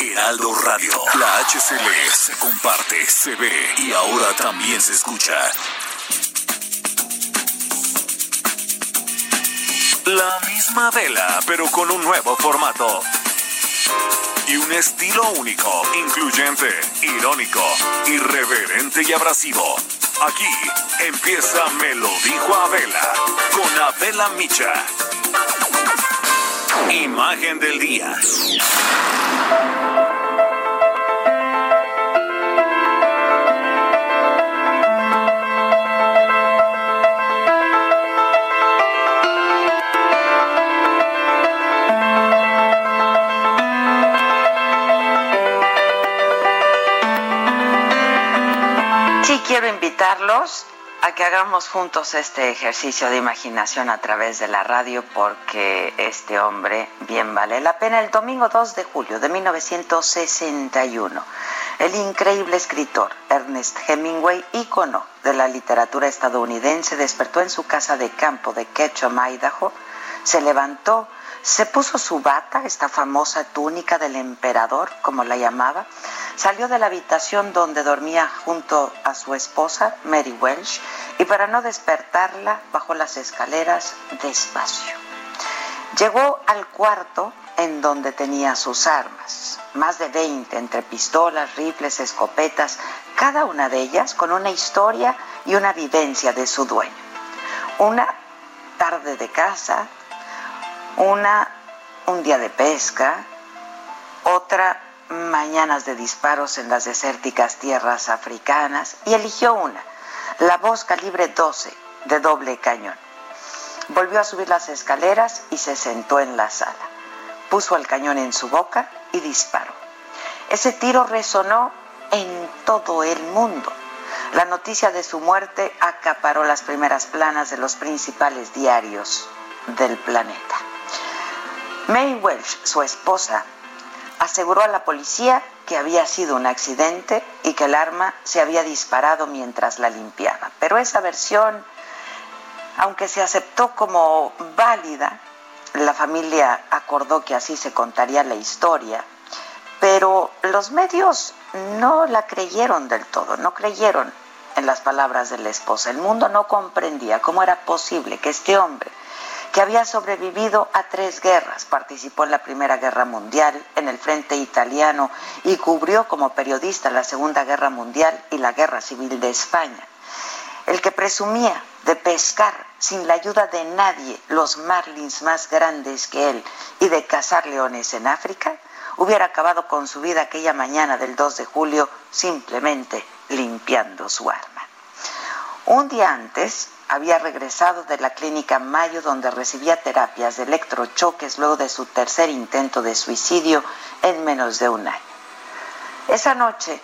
Heraldo Radio. La HCL se comparte, se ve y ahora también se escucha. La misma vela, pero con un nuevo formato. Y un estilo único, incluyente, irónico, irreverente y abrasivo. Aquí empieza Me lo dijo Abela con Abela Micha. Imagen del día. Quiero invitarlos a que hagamos juntos este ejercicio de imaginación a través de la radio porque este hombre bien vale la pena. El domingo 2 de julio de 1961, el increíble escritor Ernest Hemingway, ícono de la literatura estadounidense, despertó en su casa de campo de Ketchum, Idaho, se levantó, se puso su bata, esta famosa túnica del emperador, como la llamaba, salió de la habitación donde dormía junto a su esposa, Mary Welsh, y para no despertarla, bajó las escaleras despacio. Llegó al cuarto en donde tenía sus armas, más de 20 entre pistolas, rifles, escopetas, cada una de ellas con una historia y una vivencia de su dueño. Una tarde de caza, una un día de pesca, otra mañanas de disparos en las desérticas tierras africanas y eligió una, la voz calibre 12 de doble cañón. Volvió a subir las escaleras y se sentó en la sala. Puso el cañón en su boca y disparó. Ese tiro resonó en todo el mundo. La noticia de su muerte acaparó las primeras planas de los principales diarios del planeta. May Welsh, su esposa, aseguró a la policía que había sido un accidente y que el arma se había disparado mientras la limpiaba. Pero esa versión, aunque se aceptó como válida, la familia acordó que así se contaría la historia, pero los medios no la creyeron del todo, no creyeron en las palabras de la esposa. El mundo no comprendía cómo era posible que este hombre, que había sobrevivido a tres guerras, participó en la Primera Guerra Mundial, en el Frente Italiano y cubrió como periodista la Segunda Guerra Mundial y la Guerra Civil de España. El que presumía de pescar sin la ayuda de nadie los marlins más grandes que él y de cazar leones en África, hubiera acabado con su vida aquella mañana del 2 de julio simplemente limpiando su arma. Un día antes, había regresado de la clínica Mayo donde recibía terapias de electrochoques luego de su tercer intento de suicidio en menos de un año. Esa noche,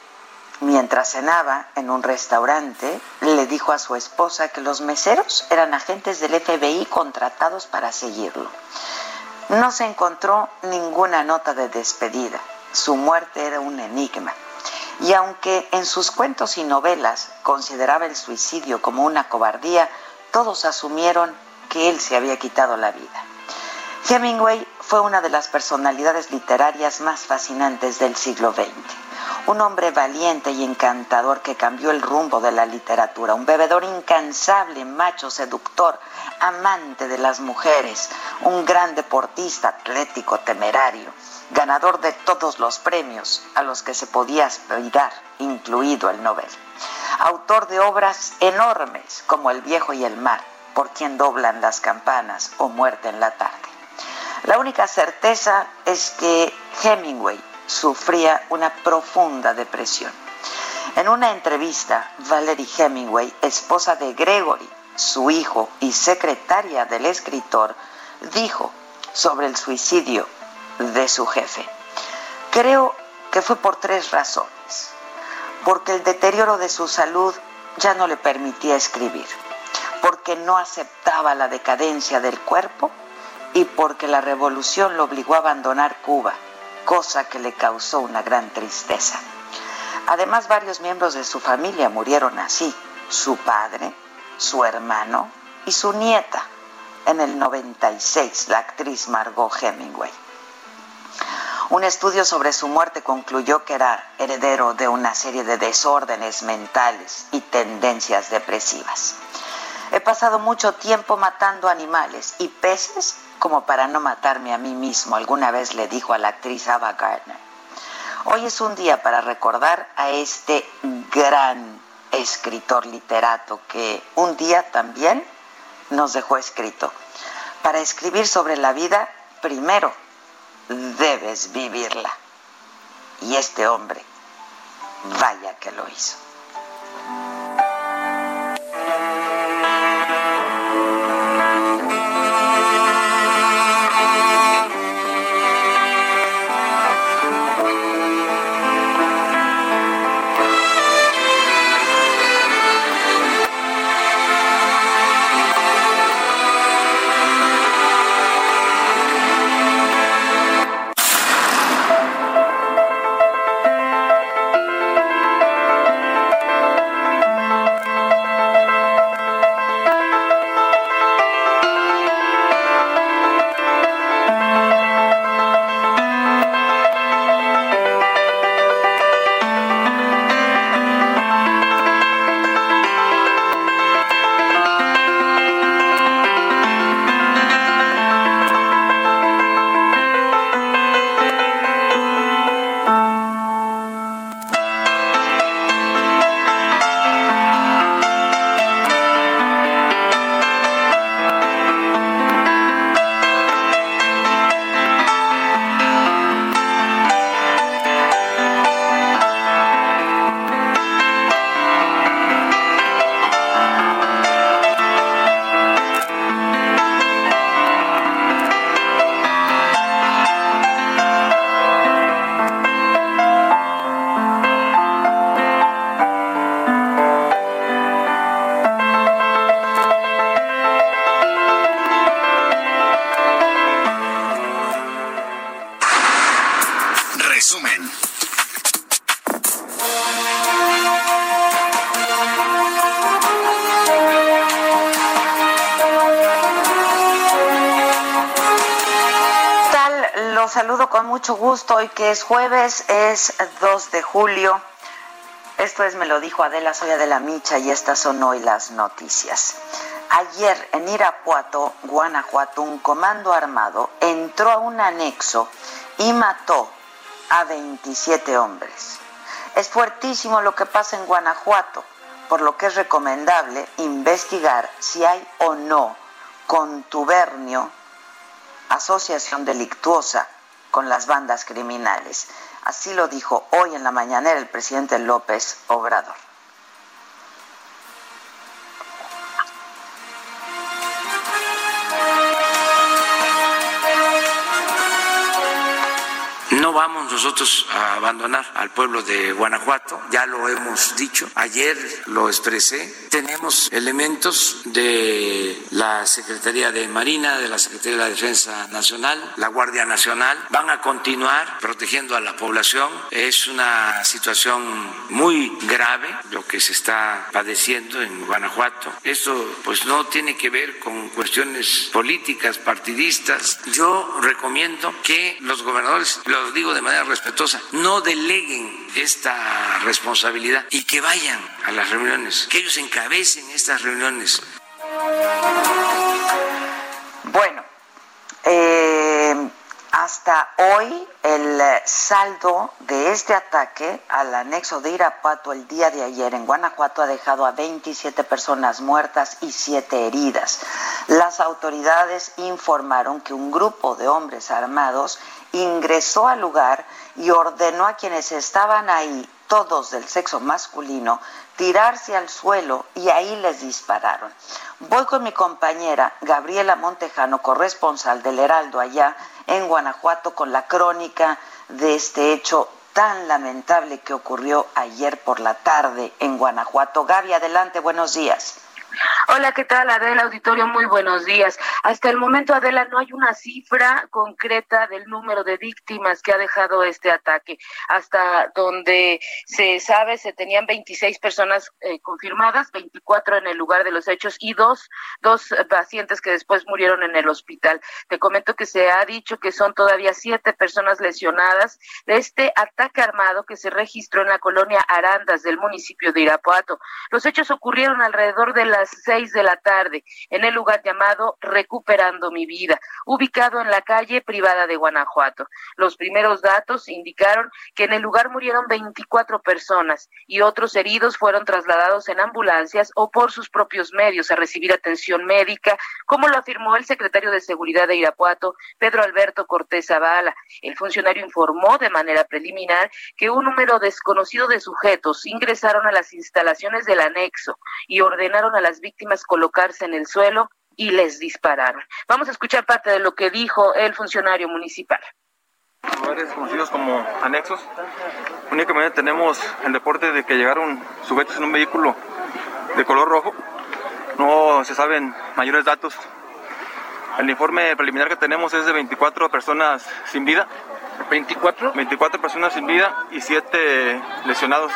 mientras cenaba en un restaurante, le dijo a su esposa que los meseros eran agentes del FBI contratados para seguirlo. No se encontró ninguna nota de despedida. Su muerte era un enigma. Y aunque en sus cuentos y novelas consideraba el suicidio como una cobardía, todos asumieron que él se había quitado la vida. Hemingway fue una de las personalidades literarias más fascinantes del siglo XX. Un hombre valiente y encantador que cambió el rumbo de la literatura, un bebedor incansable, macho, seductor, amante de las mujeres, un gran deportista, atlético, temerario, ganador de todos los premios a los que se podía aspirar, incluido el Nobel. Autor de obras enormes como El viejo y el mar, Por quien doblan las campanas o Muerte en la tarde. La única certeza es que Hemingway sufría una profunda depresión. En una entrevista, Valerie Hemingway, esposa de Gregory, su hijo y secretaria del escritor, dijo sobre el suicidio de su jefe. Creo que fue por tres razones. Porque el deterioro de su salud ya no le permitía escribir, porque no aceptaba la decadencia del cuerpo y porque la revolución lo obligó a abandonar Cuba, cosa que le causó una gran tristeza. Además, varios miembros de su familia murieron así, su padre, su hermano y su nieta, en el 96, la actriz Margot Hemingway. Un estudio sobre su muerte concluyó que era heredero de una serie de desórdenes mentales y tendencias depresivas. He pasado mucho tiempo matando animales y peces como para no matarme a mí mismo, alguna vez le dijo a la actriz Ava Gardner. Hoy es un día para recordar a este gran escritor literato que un día también nos dejó escrito. Para escribir sobre la vida, primero debes vivirla. Y este hombre, vaya que lo hizo. Mucho gusto. Hoy que es jueves, es 2 de julio. Esto es, me lo dijo Adela Soya de la Micha y estas son hoy las noticias. Ayer en Irapuato, Guanajuato, un comando armado entró a un anexo y mató a 27 hombres. Es fuertísimo lo que pasa en Guanajuato, por lo que es recomendable investigar si hay o no contubernio, asociación delictuosa con las bandas criminales. Así lo dijo hoy en la mañanera el presidente López Obrador. Nosotros a abandonar al pueblo de Guanajuato, ya lo hemos dicho, ayer lo expresé, tenemos elementos de la Secretaría de Marina, de la Secretaría de la Defensa Nacional, la Guardia Nacional, van a continuar protegiendo a la población. Es una situación muy grave lo que se está padeciendo en Guanajuato. Esto pues no tiene que ver con cuestiones políticas, partidistas. Yo recomiendo que los gobernadores, lo digo de manera respetuosa, no deleguen esta responsabilidad y que vayan a las reuniones, que ellos encabecen estas reuniones. Bueno, eh, hasta hoy el saldo de este ataque al anexo de Irapuato el día de ayer en Guanajuato ha dejado a 27 personas muertas y 7 heridas. Las autoridades informaron que un grupo de hombres armados ingresó al lugar y ordenó a quienes estaban ahí, todos del sexo masculino, tirarse al suelo y ahí les dispararon. Voy con mi compañera Gabriela Montejano, corresponsal del Heraldo allá en Guanajuato con la crónica de este hecho tan lamentable que ocurrió ayer por la tarde en Guanajuato. Gaby, adelante, buenos días. Hola, ¿qué tal, Adela Auditorio? Muy buenos días. Hasta el momento, Adela, no hay una cifra concreta del número de víctimas que ha dejado este ataque. Hasta donde se sabe, se tenían 26 personas eh, confirmadas, 24 en el lugar de los hechos y dos, dos pacientes que después murieron en el hospital. Te comento que se ha dicho que son todavía siete personas lesionadas de este ataque armado que se registró en la colonia Arandas del municipio de Irapuato. Los hechos ocurrieron alrededor de las seis de la tarde en el lugar llamado Recuperando mi vida, ubicado en la calle privada de Guanajuato. Los primeros datos indicaron que en el lugar murieron 24 personas y otros heridos fueron trasladados en ambulancias o por sus propios medios a recibir atención médica, como lo afirmó el secretario de Seguridad de Irapuato, Pedro Alberto Cortés Zavala. El funcionario informó de manera preliminar que un número desconocido de sujetos ingresaron a las instalaciones del anexo y ordenaron a las víctimas colocarse en el suelo y les dispararon. Vamos a escuchar parte de lo que dijo el funcionario municipal. Lugares conocidos como anexos. Únicamente tenemos el deporte de que llegaron sujetos en un vehículo de color rojo. No se saben mayores datos. El informe preliminar que tenemos es de 24 personas sin vida 24. 24 personas sin vida y 7 lesionados.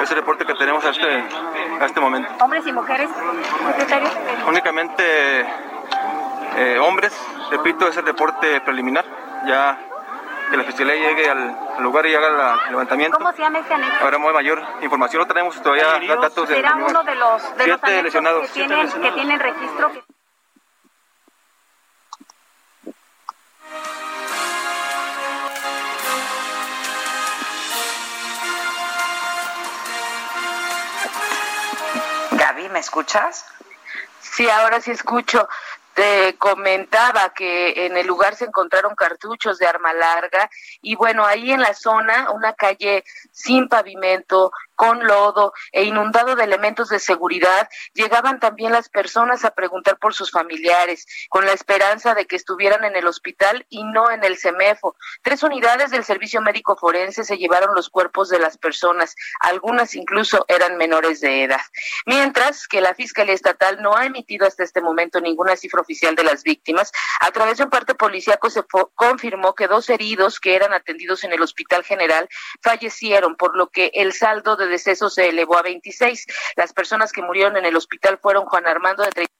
Es el reporte que tenemos a este, a este momento. ¿Hombres y mujeres, Únicamente eh, hombres, repito, es el reporte preliminar. Ya que la fiscalía llegue al, lugar y haga el levantamiento. ¿Cómo se llama este anexo? Habrá mayor información. No tenemos todavía datos de. ¿Será uno de los, de los lesionados. Que, tienen, que tienen registro? ¿me escuchas? Sí, ahora sí escucho. Te comentaba que en el lugar se encontraron cartuchos de arma larga y bueno, ahí en la zona, una calle sin pavimento, con lodo e inundado de elementos de seguridad, llegaban también las personas a preguntar por sus familiares, con la esperanza de que estuvieran en el hospital y no en el CEMEFO. Tres unidades del Servicio Médico Forense se llevaron los cuerpos de las personas, algunas incluso eran menores de edad. Mientras que la Fiscalía Estatal no ha emitido hasta este momento ninguna cifra oficial de las víctimas, a través de un parte policíaco se confirmó que dos heridos que eran atendidos en el Hospital General fallecieron, por lo que el saldo de decesos se elevó a 26. Las personas que murieron en el hospital fueron Juan Armando de 30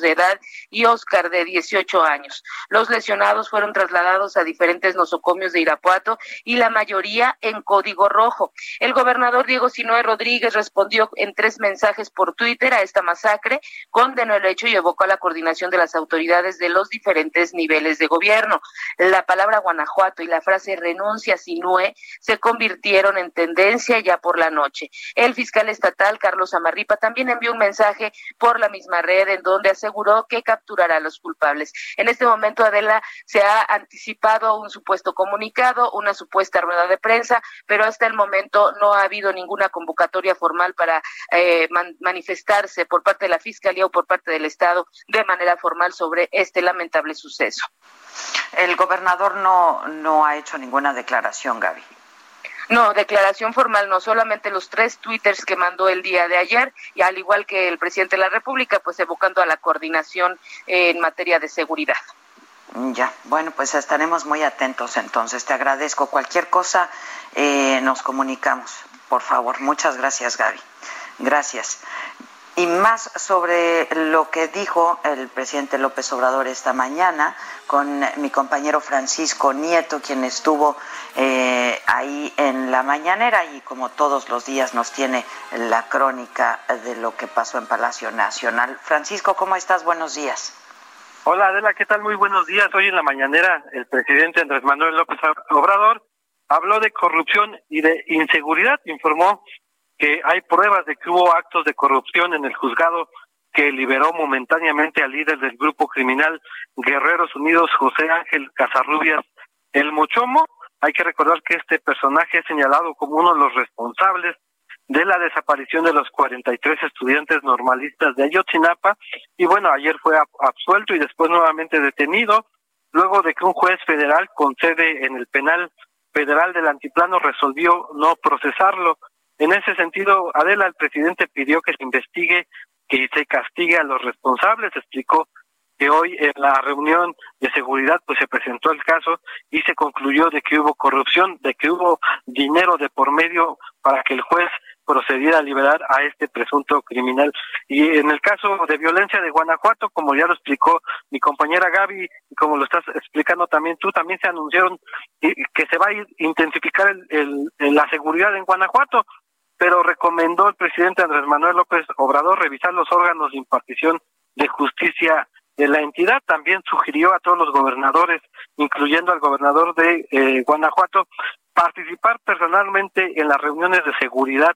de edad y Oscar de 18 años. Los lesionados fueron trasladados a diferentes nosocomios de Irapuato y la mayoría en código rojo. El gobernador Diego Sinoe Rodríguez respondió en tres mensajes por Twitter a esta masacre, condenó el hecho y evocó la coordinación de las autoridades de los diferentes niveles de gobierno. La palabra Guanajuato y la frase renuncia Sinue se convirtieron en tendencia ya por la noche. El fiscal estatal Carlos Amarripa también envió un mensaje por la misma red en donde aseguró que capturará a los culpables. En este momento, Adela, se ha anticipado un supuesto comunicado, una supuesta rueda de prensa, pero hasta el momento no ha habido ninguna convocatoria formal para eh, manifestarse por parte de la Fiscalía o por parte del Estado de manera formal sobre este lamentable suceso. El gobernador no, no ha hecho ninguna declaración, Gaby. No, declaración formal, no solamente los tres twitters que mandó el día de ayer, y al igual que el presidente de la República, pues evocando a la coordinación en materia de seguridad. Ya, bueno, pues estaremos muy atentos entonces. Te agradezco. Cualquier cosa eh, nos comunicamos, por favor. Muchas gracias, Gaby. Gracias. Y más sobre lo que dijo el presidente López Obrador esta mañana con mi compañero Francisco Nieto, quien estuvo eh, ahí en la mañanera y como todos los días nos tiene la crónica de lo que pasó en Palacio Nacional. Francisco, ¿cómo estás? Buenos días. Hola Adela, ¿qué tal? Muy buenos días. Hoy en la mañanera el presidente Andrés Manuel López Obrador habló de corrupción y de inseguridad, informó que hay pruebas de que hubo actos de corrupción en el juzgado que liberó momentáneamente al líder del grupo criminal Guerreros Unidos, José Ángel Casarrubias El Mochomo. Hay que recordar que este personaje es señalado como uno de los responsables de la desaparición de los 43 estudiantes normalistas de Ayotzinapa y bueno, ayer fue absuelto y después nuevamente detenido. luego de que un juez federal con sede en el penal federal del antiplano resolvió no procesarlo. En ese sentido, Adela, el presidente pidió que se investigue, que se castigue a los responsables, explicó que hoy en la reunión de seguridad pues se presentó el caso y se concluyó de que hubo corrupción, de que hubo dinero de por medio para que el juez procediera a liberar a este presunto criminal. Y en el caso de violencia de Guanajuato, como ya lo explicó mi compañera Gaby y como lo estás explicando también tú, también se anunciaron que se va a intensificar el, la seguridad en Guanajuato, pero recomendó el presidente Andrés Manuel López Obrador revisar los órganos de impartición de justicia de la entidad. También sugirió a todos los gobernadores, incluyendo al gobernador de eh, Guanajuato, participar personalmente en las reuniones de seguridad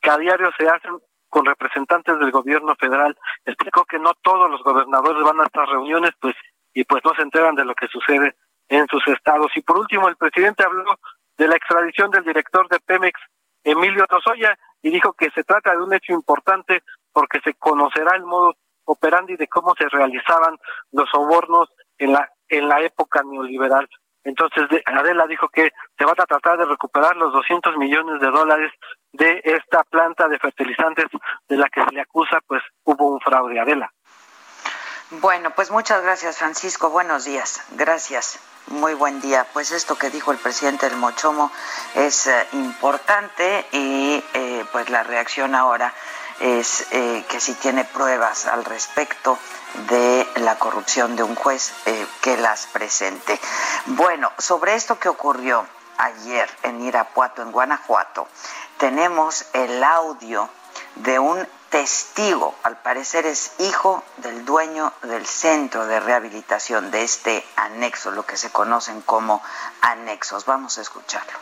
que a diario se hacen con representantes del gobierno federal. Explicó que no todos los gobernadores van a estas reuniones, pues, y pues no se enteran de lo que sucede en sus estados. Y por último, el presidente habló de la extradición del director de Pemex, Emilio Tozoya, y dijo que se trata de un hecho importante porque se conocerá el modo operandi de cómo se realizaban los sobornos en la en la época neoliberal. Entonces, Adela dijo que se va a tratar de recuperar los 200 millones de dólares de esta planta de fertilizantes de la que se le acusa, pues hubo un fraude, Adela. Bueno, pues muchas gracias, Francisco. Buenos días. Gracias. Muy buen día. Pues esto que dijo el presidente del Mochomo es eh, importante y eh, pues la reacción ahora es eh, que si tiene pruebas al respecto de la corrupción de un juez eh, que las presente. Bueno, sobre esto que ocurrió ayer en Irapuato, en Guanajuato, tenemos el audio de un testigo, al parecer es hijo del dueño del centro de rehabilitación de este anexo, lo que se conocen como anexos. Vamos a escucharlo.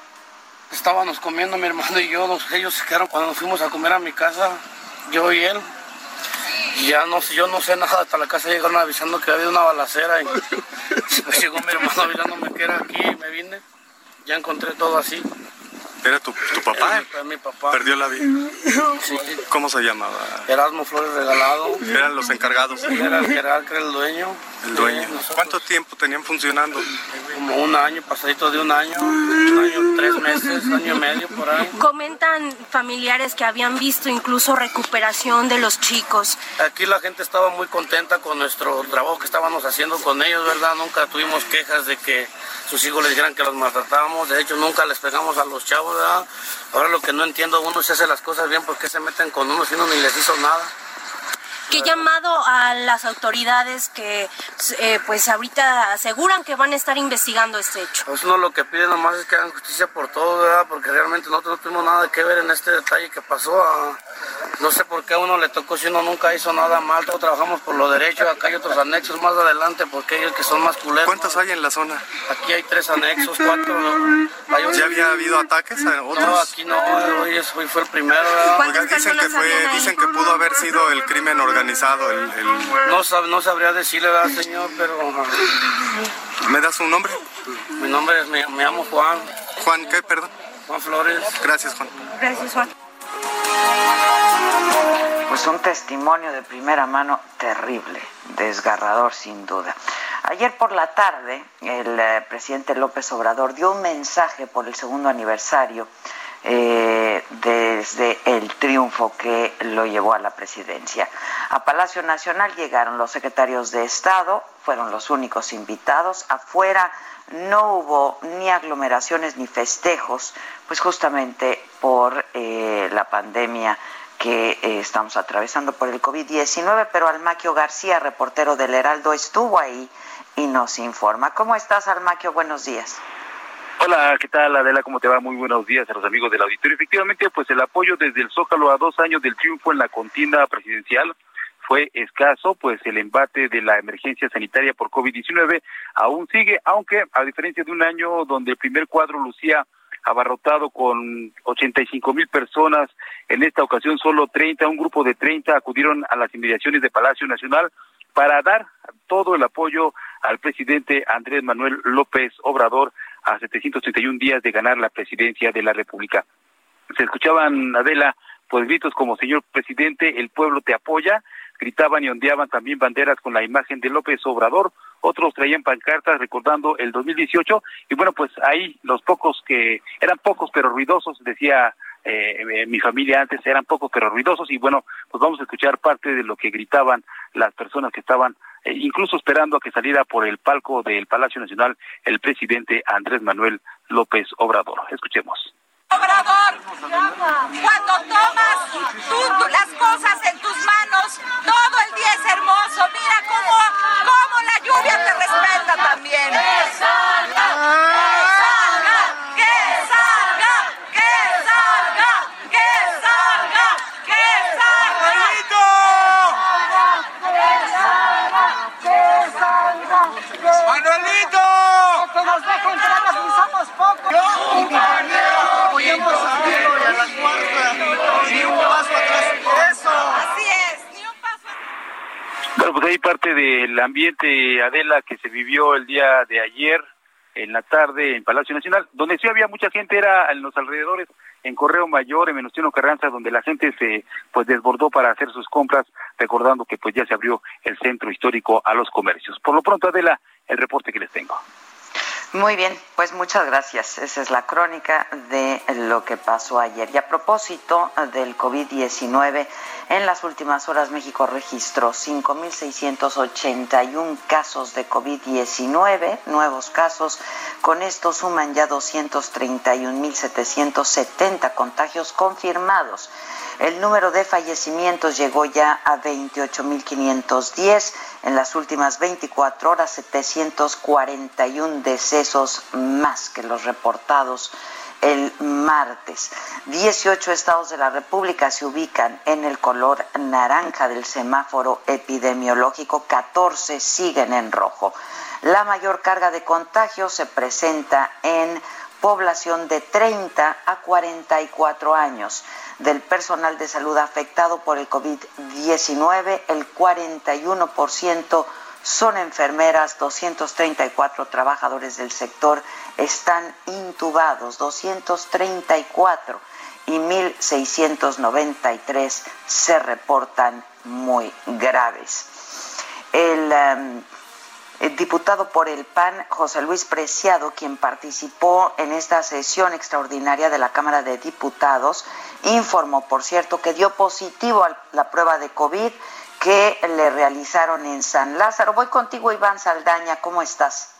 Estábamos comiendo mi hermano y yo, ellos se quedaron cuando nos fuimos a comer a mi casa, yo y él. Ya no yo no sé nada, hasta la casa llegaron avisando que había una balacera y llegó mi hermano avisándome que era aquí y me vine. Ya encontré todo así. ¿Era tu, tu papá? Era mi, papá. ¿Perdió la vida? Sí. ¿Cómo se llamaba? Erasmo Flores Regalado. ¿Eran los encargados? Era dueño. El dueño. ¿Cuánto tiempo tenían funcionando? Como un año, pasadito de un año, un año, tres meses, año y medio por ahí. Comentan familiares que habían visto incluso recuperación de los chicos. Aquí la gente estaba muy contenta con nuestro trabajo que estábamos haciendo con ellos, ¿verdad? Nunca tuvimos quejas de que sus hijos les dijeran que los maltratábamos. De hecho, nunca les pegamos a los chavos, Ahora lo que no entiendo, uno se hace las cosas bien, ¿por qué se meten con uno si uno ni les hizo nada? ¿Qué llamado a las autoridades que eh, pues ahorita aseguran que van a estar investigando este hecho? Pues uno lo que pide nomás es que hagan justicia por todo, ¿verdad? Porque realmente nosotros no tuvimos nada que ver en este detalle que pasó. A, no sé por qué a uno le tocó si uno nunca hizo nada mal, todos trabajamos por lo derecho, acá hay otros anexos más adelante porque ellos que son más culeros. ¿Cuántos hay en la zona? Aquí hay tres anexos, cuatro. Hay ¿Ya había habido ataques a otros? No, aquí no, hoy, hoy fue el primero. ¿verdad? Oiga, dicen que, fue, dicen que pudo haber sido el crimen organizado. El, el... No, sab, no sabría decirle, ¿verdad, señor? Pero... ¿Me das un nombre? Mi nombre es, me, me llamo Juan. ¿Juan qué, perdón? Juan Flores. Gracias, Juan. Gracias, Juan. Pues un testimonio de primera mano terrible, desgarrador sin duda. Ayer por la tarde, el eh, presidente López Obrador dio un mensaje por el segundo aniversario eh, desde el triunfo que lo llevó a la presidencia. A Palacio Nacional llegaron los secretarios de Estado, fueron los únicos invitados. Afuera no hubo ni aglomeraciones ni festejos, pues justamente por eh, la pandemia que eh, estamos atravesando por el COVID-19, pero Almaquio García, reportero del Heraldo, estuvo ahí y nos informa. ¿Cómo estás, Almaquio? Buenos días. Hola, ¿qué tal Adela? ¿Cómo te va? Muy buenos días a los amigos del auditorio. Efectivamente, pues el apoyo desde el Zócalo a dos años del triunfo en la contienda presidencial fue escaso, pues el embate de la emergencia sanitaria por COVID-19 aún sigue, aunque a diferencia de un año donde el primer cuadro lucía abarrotado con 85 mil personas. En esta ocasión solo 30, un grupo de 30 acudieron a las inmediaciones de Palacio Nacional para dar todo el apoyo al presidente Andrés Manuel López Obrador a 731 días de ganar la presidencia de la República. Se escuchaban, Adela, pues gritos como señor presidente, el pueblo te apoya, gritaban y ondeaban también banderas con la imagen de López Obrador, otros traían pancartas recordando el 2018 y bueno, pues ahí los pocos que eran pocos pero ruidosos, decía eh, mi familia antes eran pocos pero ruidosos y bueno, pues vamos a escuchar parte de lo que gritaban las personas que estaban eh, incluso esperando a que saliera por el palco del Palacio Nacional el presidente Andrés Manuel López Obrador. Escuchemos. Obrador, cuando tomas tú, las cosas en tus manos, todo el día es hermoso. Mira cómo, cómo la lluvia te respeta también. ¡Que salga! ¡Que salga! ¡Que salga! ¡Que salga! ¡Que salga! ¡Que salga! ¡Que salga! ¡Manuelito! ¡Que nos dejen entrar si somos pocos! apoyemos a Vilo y a la cuarta. Ni un paso atrás. Eso. Así es, ni un paso Pues ahí parte del ambiente, Adela, que se vivió el día de ayer en la tarde en Palacio Nacional, donde sí había mucha gente, era en los alrededores, en Correo Mayor, en Venustiano Carranza, donde la gente se pues desbordó para hacer sus compras, recordando que pues ya se abrió el centro histórico a los comercios. Por lo pronto, Adela, el reporte que les tengo. Muy bien, pues muchas gracias. Esa es la crónica de lo que pasó ayer. Y a propósito del COVID-19, en las últimas horas México registró 5.681 casos de COVID-19, nuevos casos. Con esto suman ya 231.770 contagios confirmados. El número de fallecimientos llegó ya a 28.510. En las últimas 24 horas, 741 decesos más que los reportados el martes. 18 estados de la República se ubican en el color naranja del semáforo epidemiológico, 14 siguen en rojo. La mayor carga de contagios se presenta en población de 30 a 44 años. Del personal de salud afectado por el COVID-19, el 41% son enfermeras, 234 trabajadores del sector están intubados, 234 y 1.693 se reportan muy graves. El, um, el diputado por el PAN, José Luis Preciado, quien participó en esta sesión extraordinaria de la Cámara de Diputados, informó, por cierto, que dio positivo a la prueba de COVID que le realizaron en San Lázaro. Voy contigo, Iván Saldaña, ¿cómo estás?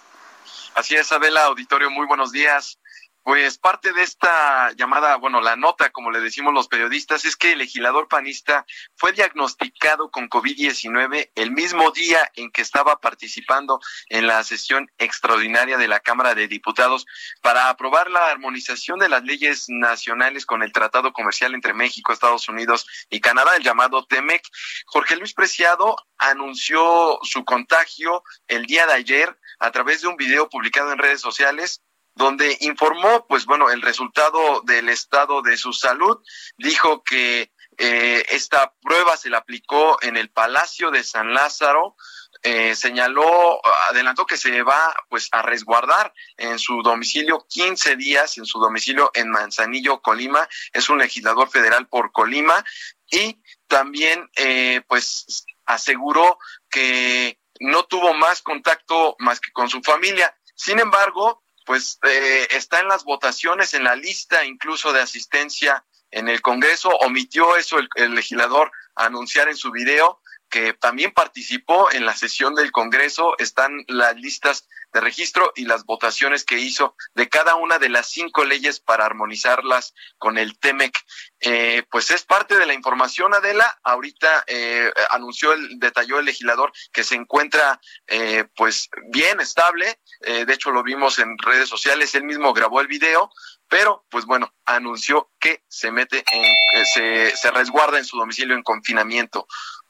Así es, Adela, auditorio, muy buenos días. Pues parte de esta llamada, bueno, la nota, como le decimos los periodistas, es que el legislador panista fue diagnosticado con COVID-19 el mismo día en que estaba participando en la sesión extraordinaria de la Cámara de Diputados para aprobar la armonización de las leyes nacionales con el Tratado Comercial entre México, Estados Unidos y Canadá, el llamado TEMEC. Jorge Luis Preciado anunció su contagio el día de ayer a través de un video publicado en redes sociales donde informó, pues bueno, el resultado del estado de su salud. Dijo que eh, esta prueba se la aplicó en el Palacio de San Lázaro. Eh, señaló, adelantó que se va pues a resguardar en su domicilio 15 días, en su domicilio en Manzanillo, Colima. Es un legislador federal por Colima y también eh, pues aseguró que no tuvo más contacto más que con su familia. Sin embargo, pues eh, está en las votaciones, en la lista incluso de asistencia en el Congreso. Omitió eso el, el legislador anunciar en su video que también participó en la sesión del Congreso. Están las listas de registro y las votaciones que hizo de cada una de las cinco leyes para armonizarlas con el TEMEC. Eh, pues es parte de la información, Adela. Ahorita eh, anunció, el, detalló el legislador que se encuentra eh, pues bien estable. de hecho, lo vimos en redes sociales. Él mismo grabó el video pero pues bueno, anunció que se mete en, se, se resguarda en su domicilio en confinamiento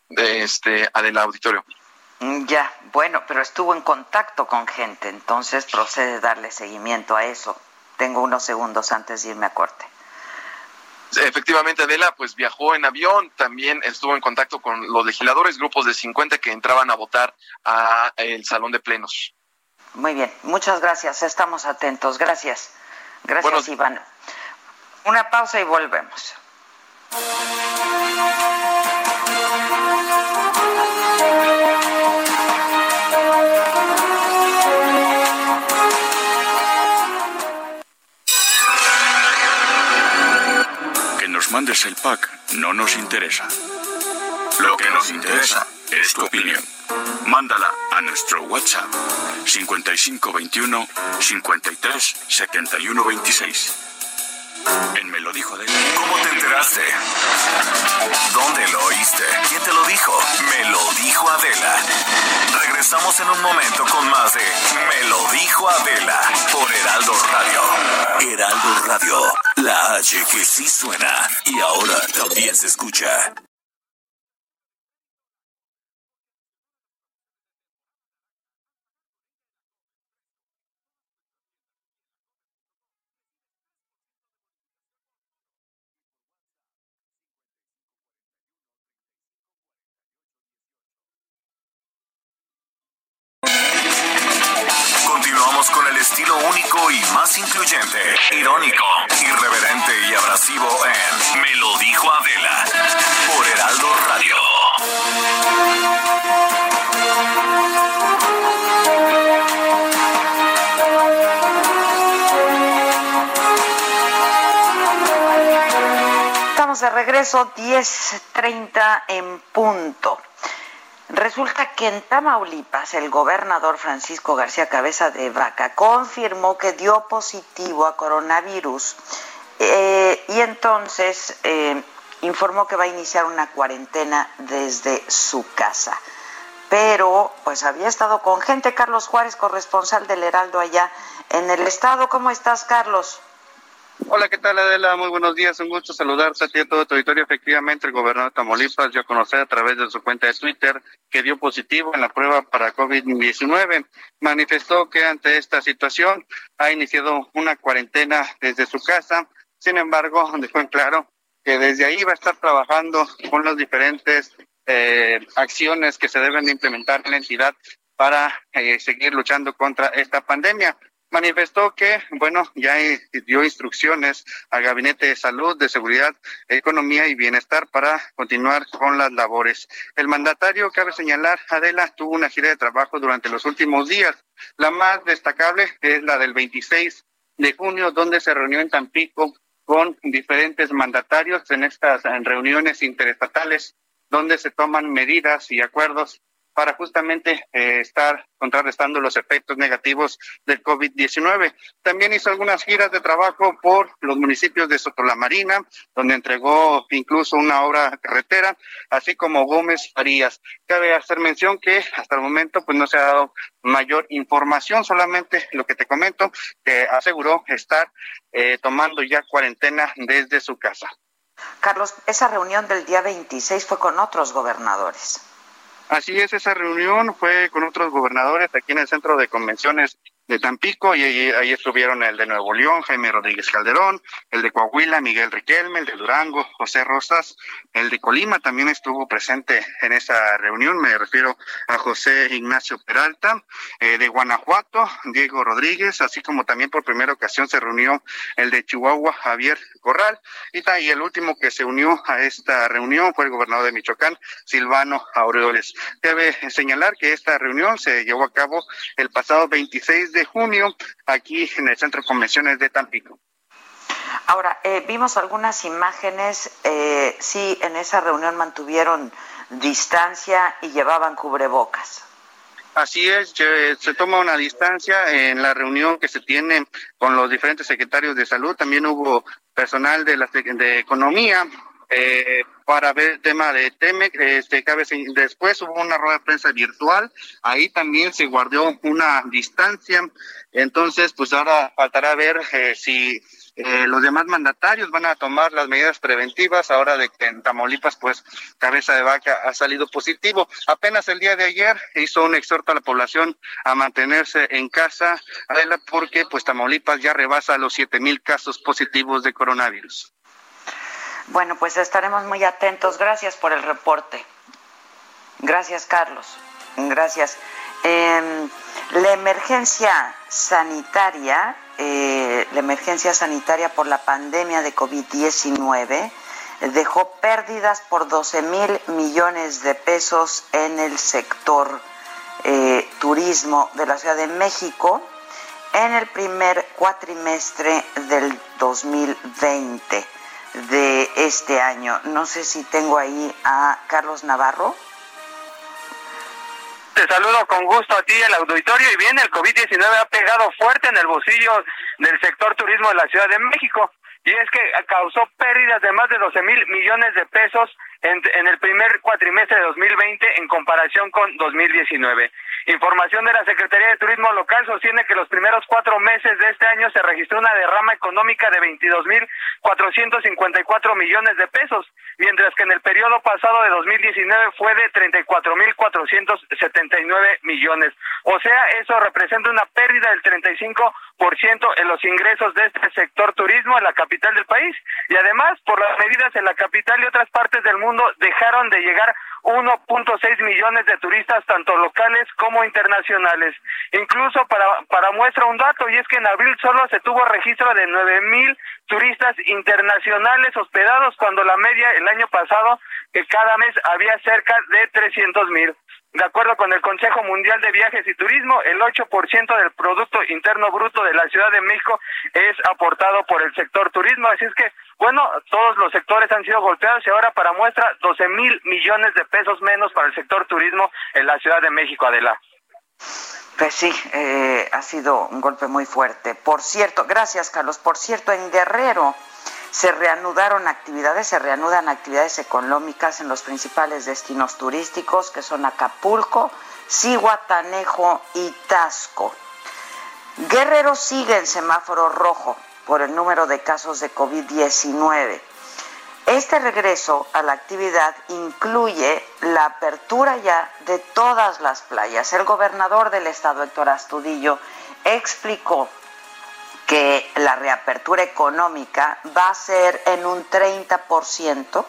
de este del auditorio. Ya, bueno, pero estuvo en contacto con gente, entonces procede darle seguimiento a eso. Tengo unos segundos antes de irme a corte. Efectivamente, Adela, pues viajó en avión, también estuvo en contacto con los legisladores, grupos de 50 que entraban a votar a el salón de plenos. Muy bien, muchas gracias, estamos atentos, gracias. Gracias, Iván. Una pausa y volvemos. Mandes el pack no nos interesa. Lo que nos interesa es tu opinión. Mándala a nuestro WhatsApp 5521 53 71 26. En Me lo dijo Adela. ¿Cómo te enteraste? ¿Dónde lo oíste? ¿Quién te lo dijo? Me lo dijo Adela. Regresamos en un momento con más de Me lo dijo Adela por Heraldo Radio. Heraldo Radio, la H que sí suena y ahora también se escucha. Con el estilo único y más incluyente, irónico, irreverente y abrasivo en Me lo dijo Adela por Heraldo Radio. Estamos de regreso 10.30 en punto. Resulta que en Tamaulipas el gobernador Francisco García Cabeza de Vaca confirmó que dio positivo a coronavirus eh, y entonces eh, informó que va a iniciar una cuarentena desde su casa. Pero pues había estado con gente, Carlos Juárez, corresponsal del Heraldo allá en el estado. ¿Cómo estás, Carlos? Hola, ¿qué tal Adela? Muy buenos días, un gusto saludarte a ti y a todo tu auditorio. Efectivamente, el gobernador de Tamaulipas dio a conocer a través de su cuenta de Twitter que dio positivo en la prueba para COVID-19. Manifestó que ante esta situación ha iniciado una cuarentena desde su casa. Sin embargo, dejó en claro que desde ahí va a estar trabajando con las diferentes eh, acciones que se deben de implementar en la entidad para eh, seguir luchando contra esta pandemia manifestó que, bueno, ya dio instrucciones al Gabinete de Salud, de Seguridad, Economía y Bienestar para continuar con las labores. El mandatario, cabe señalar, Adela, tuvo una gira de trabajo durante los últimos días. La más destacable es la del 26 de junio, donde se reunió en Tampico con diferentes mandatarios en estas reuniones interestatales, donde se toman medidas y acuerdos para justamente eh, estar contrarrestando los efectos negativos del COVID-19. También hizo algunas giras de trabajo por los municipios de Soto la Marina, donde entregó incluso una obra carretera, así como Gómez Farías. Cabe hacer mención que hasta el momento pues no se ha dado mayor información, solamente lo que te comento, que aseguró estar eh, tomando ya cuarentena desde su casa. Carlos, esa reunión del día 26 fue con otros gobernadores. Así es, esa reunión fue con otros gobernadores aquí en el centro de convenciones de Tampico y ahí, estuvieron el de Nuevo León, Jaime Rodríguez Calderón, el de Coahuila, Miguel Riquelme, el de Durango, José Rosas, el de Colima también estuvo presente en esa reunión, me refiero a José Ignacio Peralta, eh, de Guanajuato, Diego Rodríguez, así como también por primera ocasión se reunió el de Chihuahua, Javier Corral, y, y el último que se unió a esta reunión fue el gobernador de Michoacán, Silvano Aureoles. Debe señalar que esta reunión se llevó a cabo el pasado 26 de junio aquí en el Centro de Convenciones de Tampico. Ahora, eh, vimos algunas imágenes, eh, sí, en esa reunión mantuvieron distancia y llevaban cubrebocas. Así es, se toma una distancia en la reunión que se tiene con los diferentes secretarios de salud. También hubo personal de, la, de economía, eh, para ver el tema de Temec. Este, después hubo una rueda de prensa virtual, ahí también se guardó una distancia. Entonces, pues ahora faltará ver eh, si eh, los demás mandatarios van a tomar las medidas preventivas ahora de que en Tamaulipas, pues, cabeza de vaca ha salido positivo. Apenas el día de ayer hizo un exhorto a la población a mantenerse en casa, Adela, porque pues Tamaulipas ya rebasa los siete mil casos positivos de coronavirus. Bueno, pues estaremos muy atentos. Gracias por el reporte. Gracias, Carlos. Gracias. Eh, la emergencia sanitaria, eh, la emergencia sanitaria por la pandemia de COVID-19 dejó pérdidas por 12 mil millones de pesos en el sector eh, turismo de la Ciudad de México en el primer cuatrimestre del 2020 de este año. No sé si tengo ahí a Carlos Navarro. Te saludo con gusto a ti, el auditorio. Y bien, el COVID-19 ha pegado fuerte en el bolsillo del sector turismo de la Ciudad de México. Y es que causó pérdidas de más de 12 mil millones de pesos en, en, el primer cuatrimestre de 2020 en comparación con 2019. Información de la Secretaría de Turismo Local sostiene que los primeros cuatro meses de este año se registró una derrama económica de 22.454 millones de pesos, mientras que en el periodo pasado de 2019 fue de 34.479 millones. O sea, eso representa una pérdida del 35% en los ingresos de este sector turismo en la capital del país. Y además, por las medidas en la capital y otras partes del mundo, dejaron de llegar 1.6 millones de turistas, tanto locales como internacionales. Incluso para, para muestra un dato, y es que en abril solo se tuvo registro de 9 mil turistas internacionales hospedados, cuando la media el año pasado, que cada mes había cerca de 300 mil. De acuerdo con el Consejo Mundial de Viajes y Turismo, el 8% del Producto Interno Bruto de la Ciudad de México es aportado por el sector turismo. Así es que, bueno, todos los sectores han sido golpeados y ahora para muestra 12 mil millones de pesos menos para el sector turismo en la Ciudad de México, Adela. Pues sí, eh, ha sido un golpe muy fuerte. Por cierto, gracias Carlos. Por cierto, en Guerrero se reanudaron actividades, se reanudan actividades económicas en los principales destinos turísticos que son Acapulco, Cihuatanejo y Tasco. Guerrero sigue en semáforo rojo por el número de casos de COVID-19. Este regreso a la actividad incluye la apertura ya de todas las playas. El gobernador del estado, Héctor Astudillo, explicó que la reapertura económica va a ser en un 30%